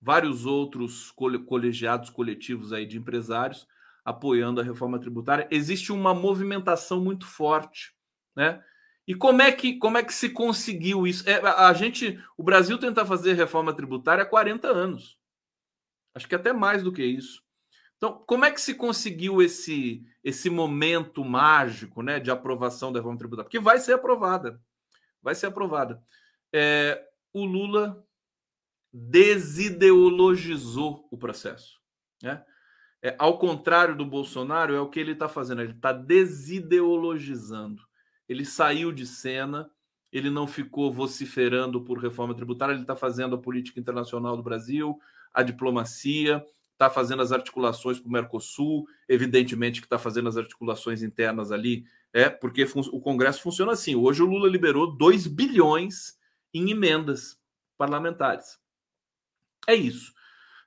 vários outros colegiados coletivos aí de empresários apoiando a reforma tributária. Existe uma movimentação muito forte, né? E como é que como é que se conseguiu isso? É, a gente, o Brasil tenta fazer reforma tributária há 40 anos. Acho que até mais do que isso. Então, como é que se conseguiu esse esse momento mágico, né, de aprovação da reforma tributária? Porque vai ser aprovada, vai ser aprovada. É, o Lula desideologizou o processo, né? É, ao contrário do Bolsonaro, é o que ele está fazendo. Ele está desideologizando. Ele saiu de cena, ele não ficou vociferando por reforma tributária, ele está fazendo a política internacional do Brasil, a diplomacia, está fazendo as articulações com o Mercosul, evidentemente que está fazendo as articulações internas ali, é porque o Congresso funciona assim. Hoje o Lula liberou 2 bilhões em emendas parlamentares. É isso.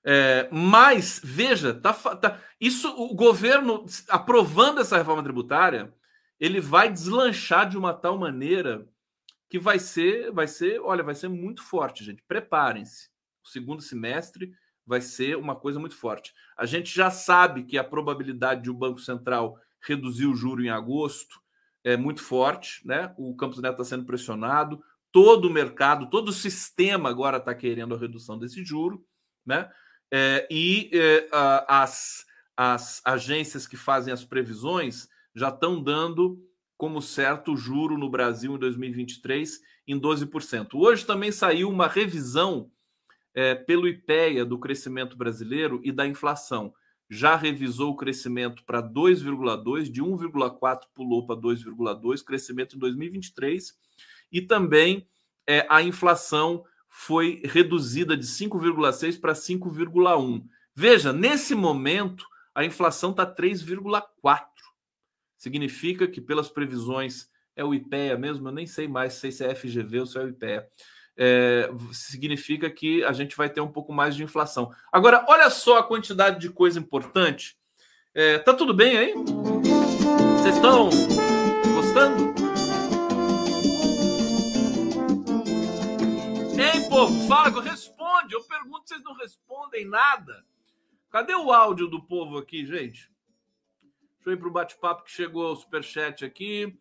É, mas, veja, tá, tá, isso o governo aprovando essa reforma tributária, ele vai deslanchar de uma tal maneira que vai ser, vai ser, olha, vai ser muito forte, gente. Preparem-se. O segundo semestre vai ser uma coisa muito forte. A gente já sabe que a probabilidade de o Banco Central reduzir o juro em agosto é muito forte, né? O Campos Neto está sendo pressionado, todo o mercado, todo o sistema agora está querendo a redução desse juro, né? É, e é, as, as agências que fazem as previsões já estão dando como certo o juro no Brasil em 2023 em 12%. Hoje também saiu uma revisão é, pelo IPEA do crescimento brasileiro e da inflação. Já revisou o crescimento para 2,2, de 1,4 pulou para 2,2, crescimento em 2023, e também é, a inflação foi reduzida de 5,6 para 5,1. Veja, nesse momento, a inflação está 3,4. Significa que, pelas previsões, é o IPEA mesmo, eu nem sei mais se é FGV ou se é o IPEA é, significa que a gente vai ter um pouco mais de inflação. Agora, olha só a quantidade de coisa importante. É, tá tudo bem aí? Vocês estão gostando? Ei, povo, fala, responde. Eu pergunto, vocês não respondem nada. Cadê o áudio do povo aqui, gente? Deixa eu ir para o bate-papo que chegou o superchat aqui.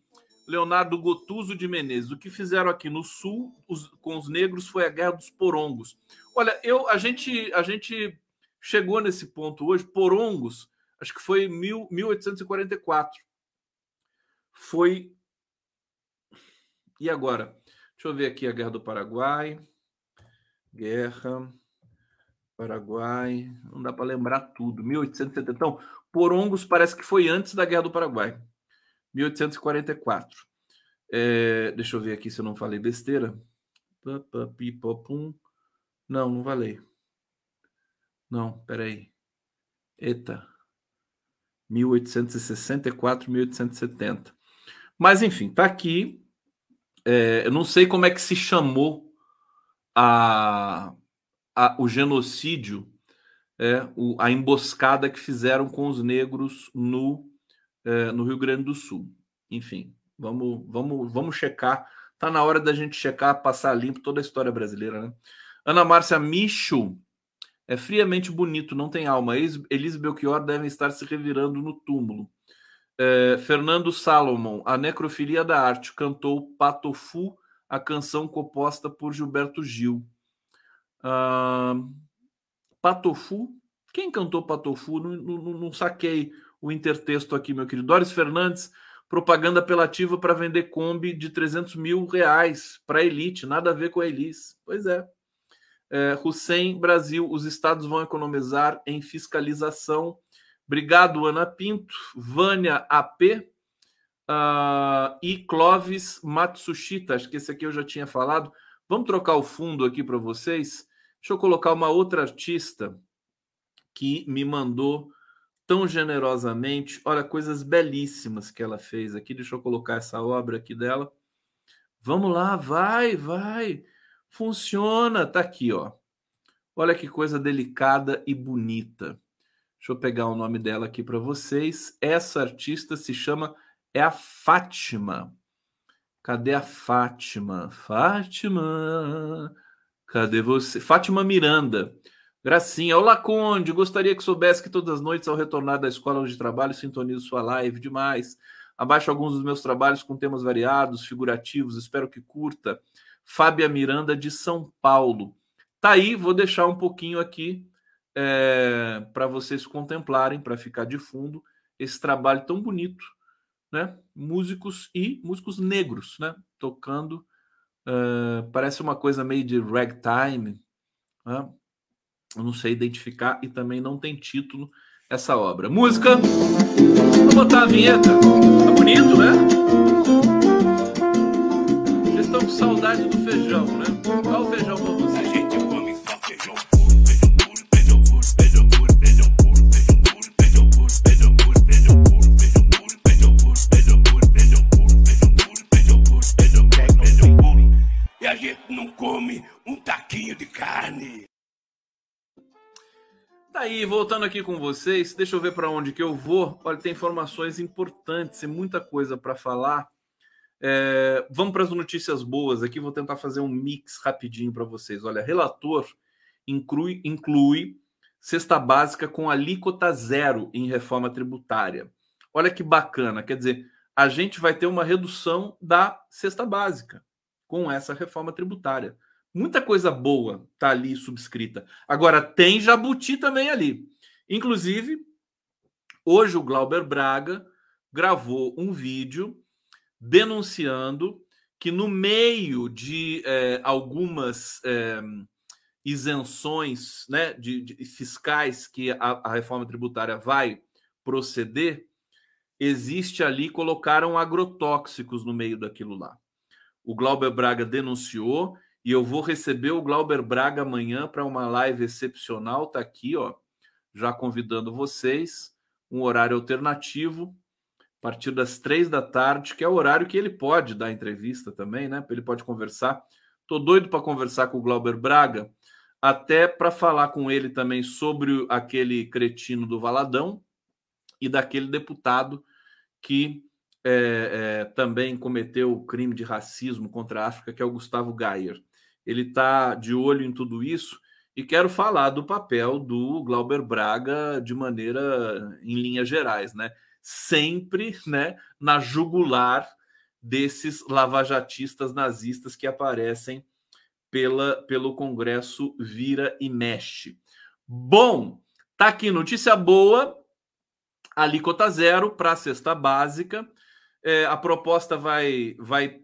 Leonardo Gotuso de Menezes. O que fizeram aqui no Sul os, com os negros foi a Guerra dos Porongos. Olha, eu a gente a gente chegou nesse ponto hoje. Porongos, acho que foi mil, 1844. Foi. E agora? Deixa eu ver aqui a Guerra do Paraguai. Guerra. Paraguai. Não dá para lembrar tudo. 1870. Então, Porongos parece que foi antes da Guerra do Paraguai. 1844. É, deixa eu ver aqui se eu não falei besteira. Não, não falei. Não, peraí. Eita. 1864, 1870. Mas, enfim, tá aqui. É, eu não sei como é que se chamou a, a o genocídio, é, o, a emboscada que fizeram com os negros no é, no Rio Grande do Sul. Enfim, vamos, vamos, vamos checar Tá na hora da gente checar, passar limpo toda a história brasileira, né? Ana Márcia Micho. É friamente bonito, não tem alma. Elis Belchior devem estar se revirando no túmulo. É, Fernando Salomon, a necrofilia da arte, cantou Patofu, a canção composta por Gilberto Gil. Uh, Patofu, quem cantou Patofu? Não, não, não, saquei o intertexto aqui, meu querido. Doris Fernandes, propaganda apelativa para vender Kombi de 300 mil reais para elite, nada a ver com a Elis. Pois é. é. Hussein, Brasil, os estados vão economizar em fiscalização. Obrigado, Ana Pinto. Vânia AP uh, ah, e Clóvis Matsushita. Acho que esse aqui eu já tinha falado. Vamos trocar o fundo aqui para vocês. Deixa eu colocar uma outra artista que me mandou tão generosamente. Olha, coisas belíssimas que ela fez aqui. Deixa eu colocar essa obra aqui dela. Vamos lá, vai, vai. Funciona. Tá aqui, ó. Olha que coisa delicada e bonita. Deixa eu pegar o nome dela aqui para vocês. Essa artista se chama é a Fátima. Cadê a Fátima? Fátima. Cadê você? Fátima Miranda. Gracinha, olá Conde, gostaria que soubesse que todas as noites ao retornar da escola onde trabalho sintonizo sua live demais. Abaixo alguns dos meus trabalhos com temas variados, figurativos, espero que curta. Fábia Miranda de São Paulo. Tá aí, vou deixar um pouquinho aqui é, para vocês contemplarem, para ficar de fundo, esse trabalho tão bonito, né? Músicos e músicos negros, né? Tocando, uh, parece uma coisa meio de ragtime, né? Eu não sei identificar e também não tem título essa obra. Música. Vou botar a vinheta. Tá bonito, né? Vocês estão com saudade do feijão, né? Qual o feijão Tá aí, voltando aqui com vocês, deixa eu ver para onde que eu vou. Olha, tem informações importantes e muita coisa para falar. É, vamos para as notícias boas aqui. Vou tentar fazer um mix rapidinho para vocês. Olha, relator inclui, inclui cesta básica com alíquota zero em reforma tributária. Olha que bacana, quer dizer, a gente vai ter uma redução da cesta básica com essa reforma tributária. Muita coisa boa tá ali subscrita. Agora, tem jabuti também ali. Inclusive, hoje o Glauber Braga gravou um vídeo denunciando que no meio de é, algumas é, isenções né, de, de, fiscais que a, a, reforma tributária vai proceder, existe ali, colocaram agrotóxicos no meio daquilo lá. O Glauber Braga denunciou e eu vou receber o Glauber Braga amanhã para uma live excepcional. Tá aqui, ó, já convidando vocês. Um horário alternativo, a partir das três da tarde, que é o horário que ele pode dar entrevista também, né? Ele pode conversar. Tô doido para conversar com o Glauber Braga, até para falar com ele também sobre aquele cretino do Valadão e daquele deputado que é, é, também cometeu o crime de racismo contra a África, que é o Gustavo Geyer ele está de olho em tudo isso e quero falar do papel do Glauber Braga de maneira em linhas gerais, né? Sempre, né, na jugular desses lavajatistas nazistas que aparecem pela, pelo Congresso Vira e Mexe. Bom, tá aqui notícia boa, alíquota zero para a cesta básica. É, a proposta vai, vai,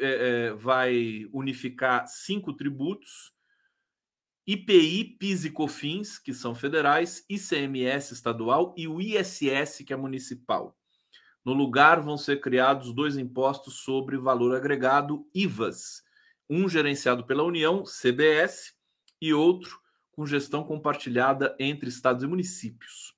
é, é, vai unificar cinco tributos: IPI, PIS e COFINS, que são federais, ICMS estadual e o ISS, que é municipal. No lugar vão ser criados dois impostos sobre valor agregado, IVAs, um gerenciado pela União, CBS, e outro com gestão compartilhada entre estados e municípios.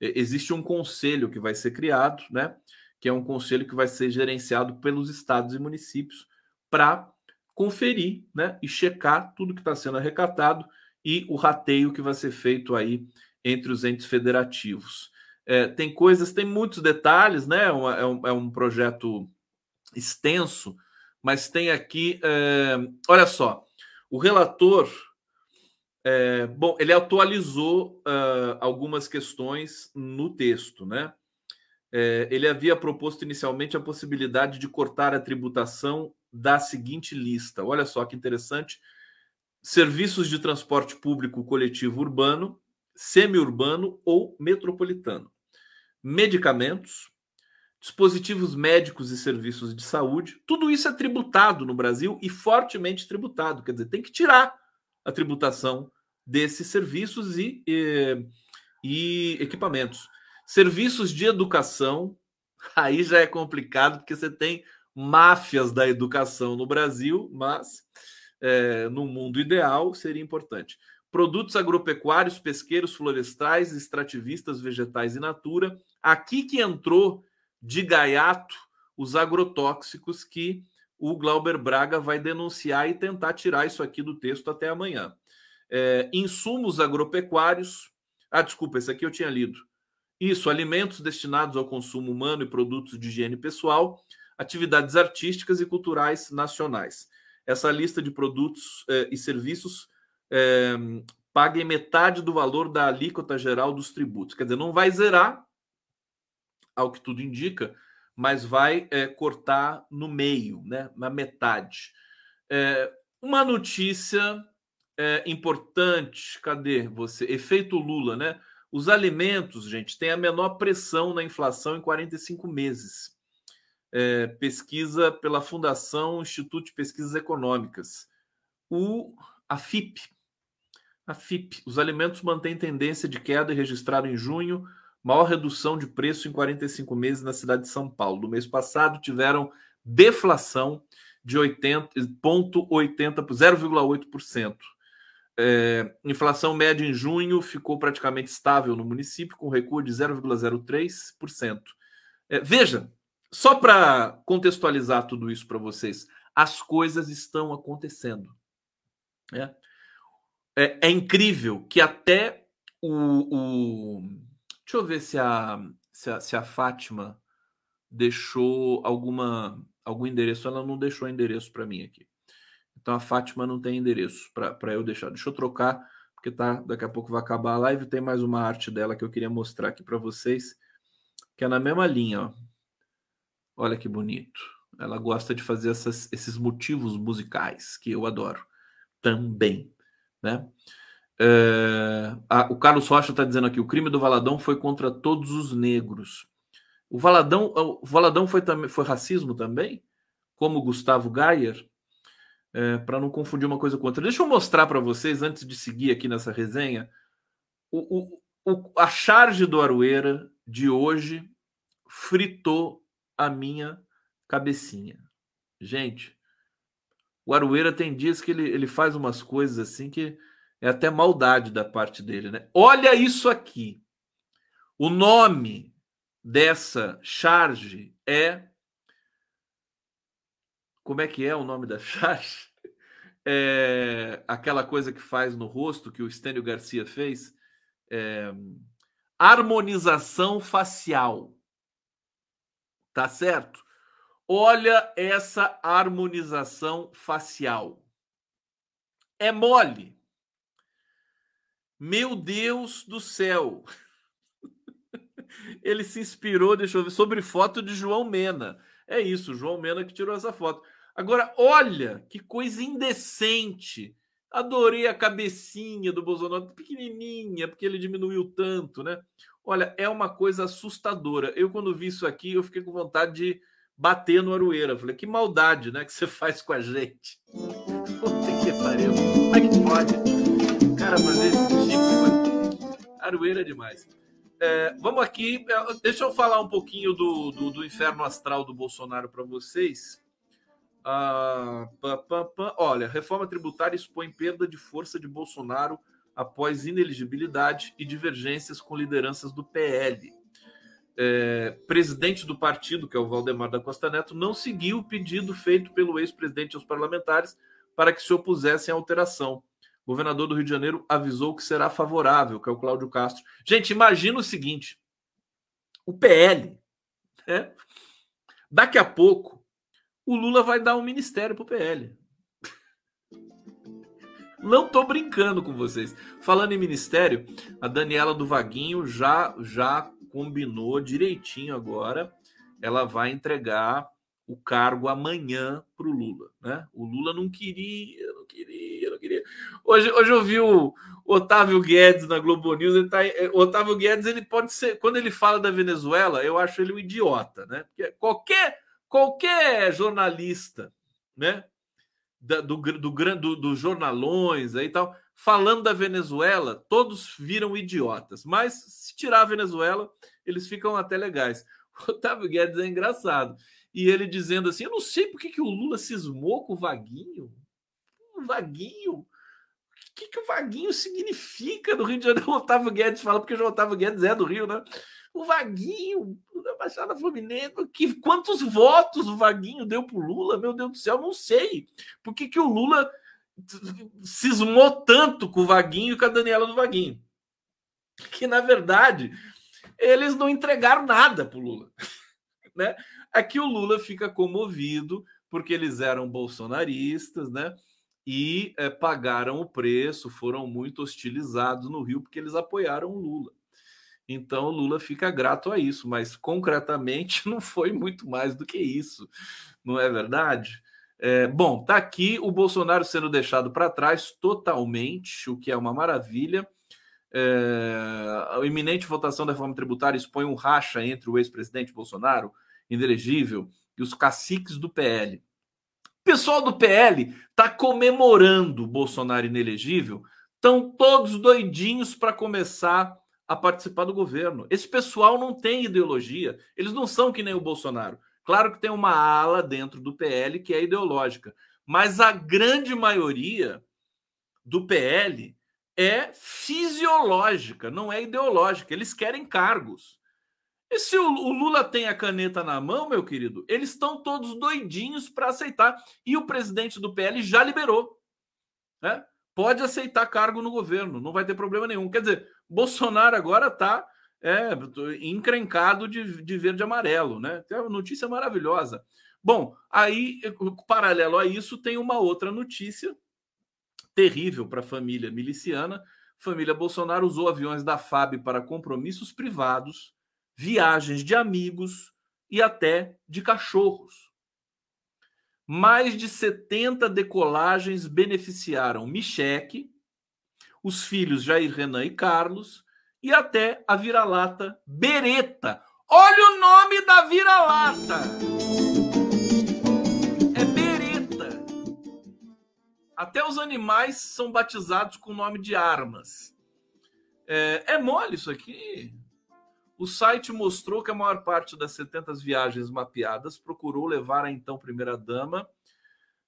Existe um conselho que vai ser criado, né? Que é um conselho que vai ser gerenciado pelos estados e municípios para conferir né, e checar tudo que está sendo arrecatado e o rateio que vai ser feito aí entre os entes federativos. É, tem coisas, tem muitos detalhes, né? É, um, é um projeto extenso, mas tem aqui, é, olha só, o relator, é, bom, ele atualizou uh, algumas questões no texto, né? É, ele havia proposto inicialmente a possibilidade de cortar a tributação da seguinte lista. Olha só que interessante: serviços de transporte público coletivo urbano, semi-urbano ou metropolitano, medicamentos, dispositivos médicos e serviços de saúde. Tudo isso é tributado no Brasil e fortemente tributado. Quer dizer, tem que tirar a tributação desses serviços e, e, e equipamentos. Serviços de educação, aí já é complicado, porque você tem máfias da educação no Brasil, mas é, no mundo ideal seria importante. Produtos agropecuários, pesqueiros, florestais, extrativistas, vegetais e natura. Aqui que entrou de gaiato os agrotóxicos que o Glauber Braga vai denunciar e tentar tirar isso aqui do texto até amanhã. É, insumos agropecuários. Ah, desculpa, esse aqui eu tinha lido. Isso, alimentos destinados ao consumo humano e produtos de higiene pessoal, atividades artísticas e culturais nacionais. Essa lista de produtos eh, e serviços eh, paguem metade do valor da alíquota geral dos tributos. Quer dizer, não vai zerar, ao que tudo indica, mas vai eh, cortar no meio, né, na metade. Eh, uma notícia eh, importante, cadê você? Efeito Lula, né? Os alimentos, gente, têm a menor pressão na inflação em 45 meses. É, pesquisa pela Fundação Instituto de Pesquisas Econômicas. O, a FIP. A FIP. Os alimentos mantêm tendência de queda registraram em junho maior redução de preço em 45 meses na cidade de São Paulo. No mês passado, tiveram deflação de 0,8%. É, inflação média em junho ficou praticamente estável no município, com recuo de 0,03%. É, veja, só para contextualizar tudo isso para vocês, as coisas estão acontecendo. É, é, é incrível que até o, o, Deixa eu ver se a, se a, se a Fátima deixou alguma algum endereço. Ela não deixou endereço para mim aqui. Então a Fátima não tem endereço para eu deixar. Deixa eu trocar, porque tá, daqui a pouco vai acabar a live. Tem mais uma arte dela que eu queria mostrar aqui para vocês, que é na mesma linha. Ó. Olha que bonito. Ela gosta de fazer essas, esses motivos musicais que eu adoro também, né? É, a, o Carlos Rocha está dizendo aqui: o crime do Valadão foi contra todos os negros. O Valadão, o Valadão foi, foi racismo também? Como Gustavo Gayer? É, para não confundir uma coisa com outra. Deixa eu mostrar para vocês, antes de seguir aqui nessa resenha, o, o, o, a charge do Aroeira de hoje fritou a minha cabecinha. Gente, o Aroeira tem dias que ele, ele faz umas coisas assim que é até maldade da parte dele, né? Olha isso aqui. O nome dessa charge é como é que é o nome da [laughs] charge? É, aquela coisa que faz no rosto que o Estênio Garcia fez. É, harmonização facial. Tá certo? Olha essa harmonização facial. É mole. Meu Deus do céu. [laughs] Ele se inspirou, deixa eu ver, sobre foto de João Mena. É isso, João Mena que tirou essa foto. Agora, olha que coisa indecente. Adorei a cabecinha do Bolsonaro, pequenininha, porque ele diminuiu tanto, né? Olha, é uma coisa assustadora. Eu, quando vi isso aqui, eu fiquei com vontade de bater no Aroeira. Falei, que maldade, né? Que você [laughs] faz com a gente. Puta que pariu. Como é que pode? Cara, fazer esse tipo de Aroeira é demais. É, vamos aqui. É, deixa eu falar um pouquinho do, do, do inferno astral do Bolsonaro para vocês. Ah, pá, pá, pá. Olha, reforma tributária expõe perda de força de Bolsonaro após ineligibilidade e divergências com lideranças do PL. É, presidente do partido, que é o Valdemar da Costa Neto, não seguiu o pedido feito pelo ex-presidente aos parlamentares para que se opusessem à alteração. O governador do Rio de Janeiro avisou que será favorável, que é o Cláudio Castro. Gente, imagina o seguinte: o PL, né? daqui a pouco, o Lula vai dar um ministério para o PL. Não tô brincando com vocês. Falando em ministério, a Daniela do Vaguinho já já combinou direitinho agora. Ela vai entregar o cargo amanhã para o Lula, né? O Lula não queria, não queria, não queria. Hoje, hoje eu vi o Otávio Guedes na Globo News. Ele tá, o Otávio Guedes ele pode ser, quando ele fala da Venezuela, eu acho ele um idiota, né? Porque qualquer qualquer jornalista, né? Do, do, do, do jornalões aí tal, falando da Venezuela, todos viram idiotas. Mas se tirar a Venezuela, eles ficam até legais. [laughs] O Otávio Guedes é engraçado e ele dizendo assim: Eu não sei por que, que o Lula cismou com o Vaguinho. O Vaguinho. O que, que o Vaguinho significa no Rio de Janeiro? [laughs] O Otávio Guedes fala, porque o Otávio Guedes é do Rio, né? O Vaguinho, da Baixada Fluminense, que, quantos votos o Vaguinho deu pro Lula? Meu Deus do céu, não sei. Por que, que o Lula cismou tanto com o Vaguinho e com a Daniela do Vaguinho? Que, na verdade, eles não entregaram nada pro Lula. [laughs] Né? Aqui o Lula fica comovido porque eles eram bolsonaristas, né? E é, pagaram o preço, foram muito hostilizados no Rio porque eles apoiaram o Lula. Então Lula fica grato a isso, mas concretamente [laughs] não foi muito mais do que isso, não é verdade? É, bom, tá aqui o Bolsonaro sendo deixado para trás totalmente, o que é uma maravilha. É, a iminente votação da reforma tributária expõe um racha entre o ex-presidente Bolsonaro inelegível, e os caciques do PL. O pessoal do PL está comemorando o Bolsonaro inelegível, estão todos doidinhos para começar a participar do governo. Esse pessoal não tem ideologia, eles não são que nem o Bolsonaro. Claro que tem uma ala dentro do PL que é ideológica, mas a grande maioria do PL é fisiológica, não é ideológica. Eles querem cargos. E se o, Lula tem a caneta na mão, meu querido, eles estão todos doidinhos para aceitar. E o presidente do PL já liberou. Né? Pode aceitar cargo no governo, não vai ter problema nenhum. Quer dizer, Bolsonaro agora está é, encrencado de, de verde e amarelo. Né? Tem uma notícia maravilhosa. Bom, aí, paralelo a isso, tem uma outra notícia terrível para a família miliciana. Família Bolsonaro usou aviões da FAB para compromissos privados viagens de amigos e até de cachorros. Mais de 70 decolagens beneficiaram Micheque, os filhos Jair Renan e Carlos e até a vira-lata Bereta. Olha o nome da vira-lata! É Bereta. Até os animais são batizados com o nome de armas. É, é mole isso aqui? O site mostrou que a maior parte das 70 viagens mapeadas procurou levar a então primeira-dama,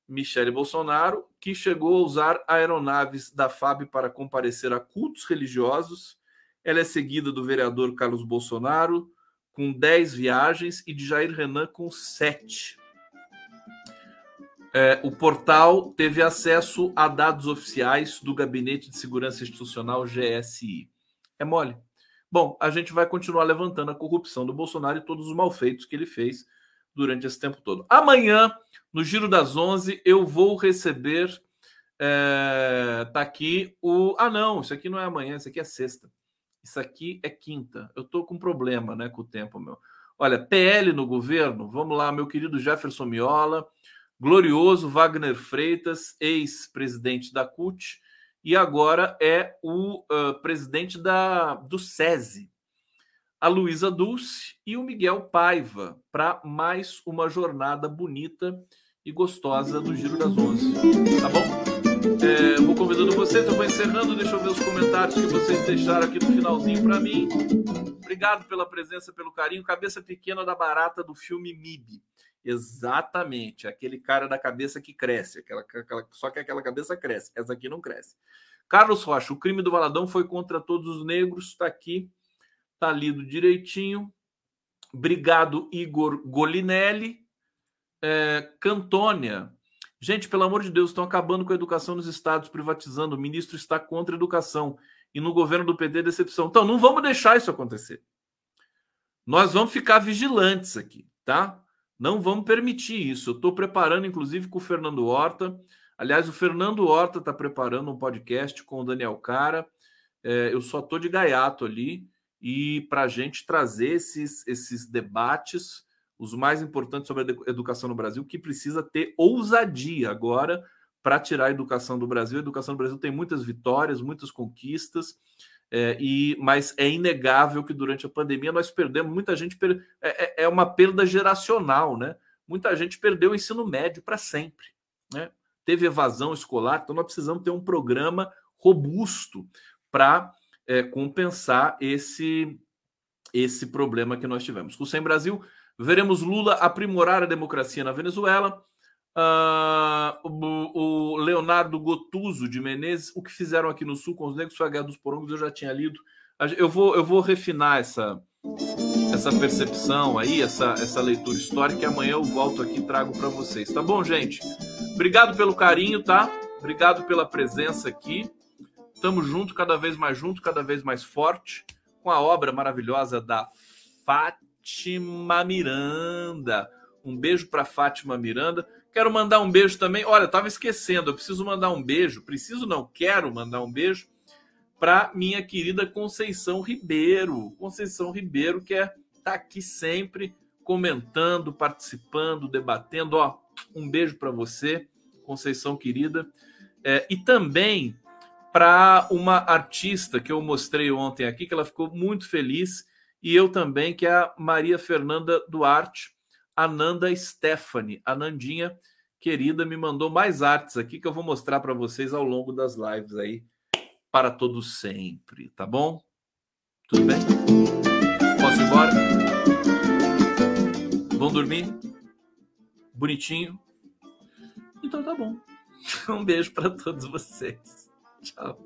Michele Bolsonaro, que chegou a usar aeronaves da FAB para comparecer a cultos religiosos. Ela é seguida do vereador Carlos Bolsonaro, com 10 viagens, e de Jair Renan, com 7. É, o portal teve acesso a dados oficiais do Gabinete de Segurança Institucional GSI. É mole. Bom, a gente vai continuar levantando a corrupção do Bolsonaro e todos os malfeitos que ele fez durante esse tempo todo. Amanhã, no Giro das Onze, eu vou receber. É, tá aqui o. Ah, não, isso aqui não é amanhã, isso aqui é sexta. Isso aqui é quinta. Eu tô com problema, né, com o tempo, meu. Olha, PL no governo, vamos lá, meu querido Jefferson Miola, glorioso Wagner Freitas, ex-presidente da CUT, e agora é o uh, presidente da, do SESI, a Luísa Dulce e o Miguel Paiva, para mais uma jornada bonita e gostosa do Giro das Onze. Tá bom? É, vou convidando vocês, eu vou encerrando, deixa eu ver os comentários que vocês deixaram aqui no finalzinho para mim. Obrigado pela presença, pelo carinho. Cabeça pequena da barata do filme MIB. Exatamente, aquele cara da cabeça que cresce, aquela, aquela, só que aquela cabeça cresce, essa aqui não cresce. Carlos Rocha, o crime do Valadão foi contra todos os negros, está aqui, está lido direitinho. Obrigado, Igor Golinelli. É, Cantônia, gente, pelo amor de Deus, estão acabando com a educação nos estados, privatizando. O ministro está contra a educação. E no governo do PT, decepção. Então, não vamos deixar isso acontecer. Nós vamos ficar vigilantes aqui tá? Não vamos permitir isso. Eu estou preparando, inclusive, com o Fernando Horta. Aliás, o Fernando Horta está preparando um podcast com o Daniel Cara. É, eu só estou de gaiato ali e para a gente trazer esses, esses debates, os mais importantes sobre a educação no Brasil, que precisa ter ousadia agora para tirar a educação do Brasil. A educação do Brasil tem muitas vitórias, muitas conquistas. É, e mas é inegável que durante a pandemia nós perdemos muita gente per, é, é, é uma perda geracional, né? Muita gente perdeu o ensino médio para sempre, né? Teve evasão escolar, então nós precisamos ter um programa robusto para é, compensar esse esse problema que nós tivemos. Com o Sem Brasil, veremos Lula aprimorar a democracia na Venezuela. Uh, o, o, Leonardo Gotuso de Menezes, o que fizeram aqui no Sul com os negros foi a Guerra dos Porongos, eu já tinha lido. Eu vou, eu vou refinar essa, essa percepção aí, essa, essa leitura histórica, e amanhã eu volto aqui e trago para vocês. Tá bom, gente? Obrigado pelo carinho, tá? Obrigado pela presença aqui. Estamos junto, cada vez mais junto, cada vez mais forte, com a obra maravilhosa da Fátima Miranda. Um beijo para Fátima Miranda. Quero mandar um beijo também. Olha, estava esquecendo, eu preciso mandar um beijo. Preciso não, quero mandar um beijo para minha querida Conceição Ribeiro. Conceição Ribeiro, que é tá aqui sempre comentando, participando, debatendo. Ó, um beijo para você, Conceição querida. É, e também para uma artista que eu mostrei ontem aqui, que ela ficou muito feliz, e eu também, que é a Maria Fernanda Duarte, Ananda Stephanie. Anandinha, querida, me mandou mais artes aqui que eu vou mostrar para vocês ao longo das lives aí, para todo sempre, tá bom? Tudo bem? Posso ir embora? Vão dormir? Bonitinho? Então tá bom. [laughs] Um beijo para todos vocês. Tchau.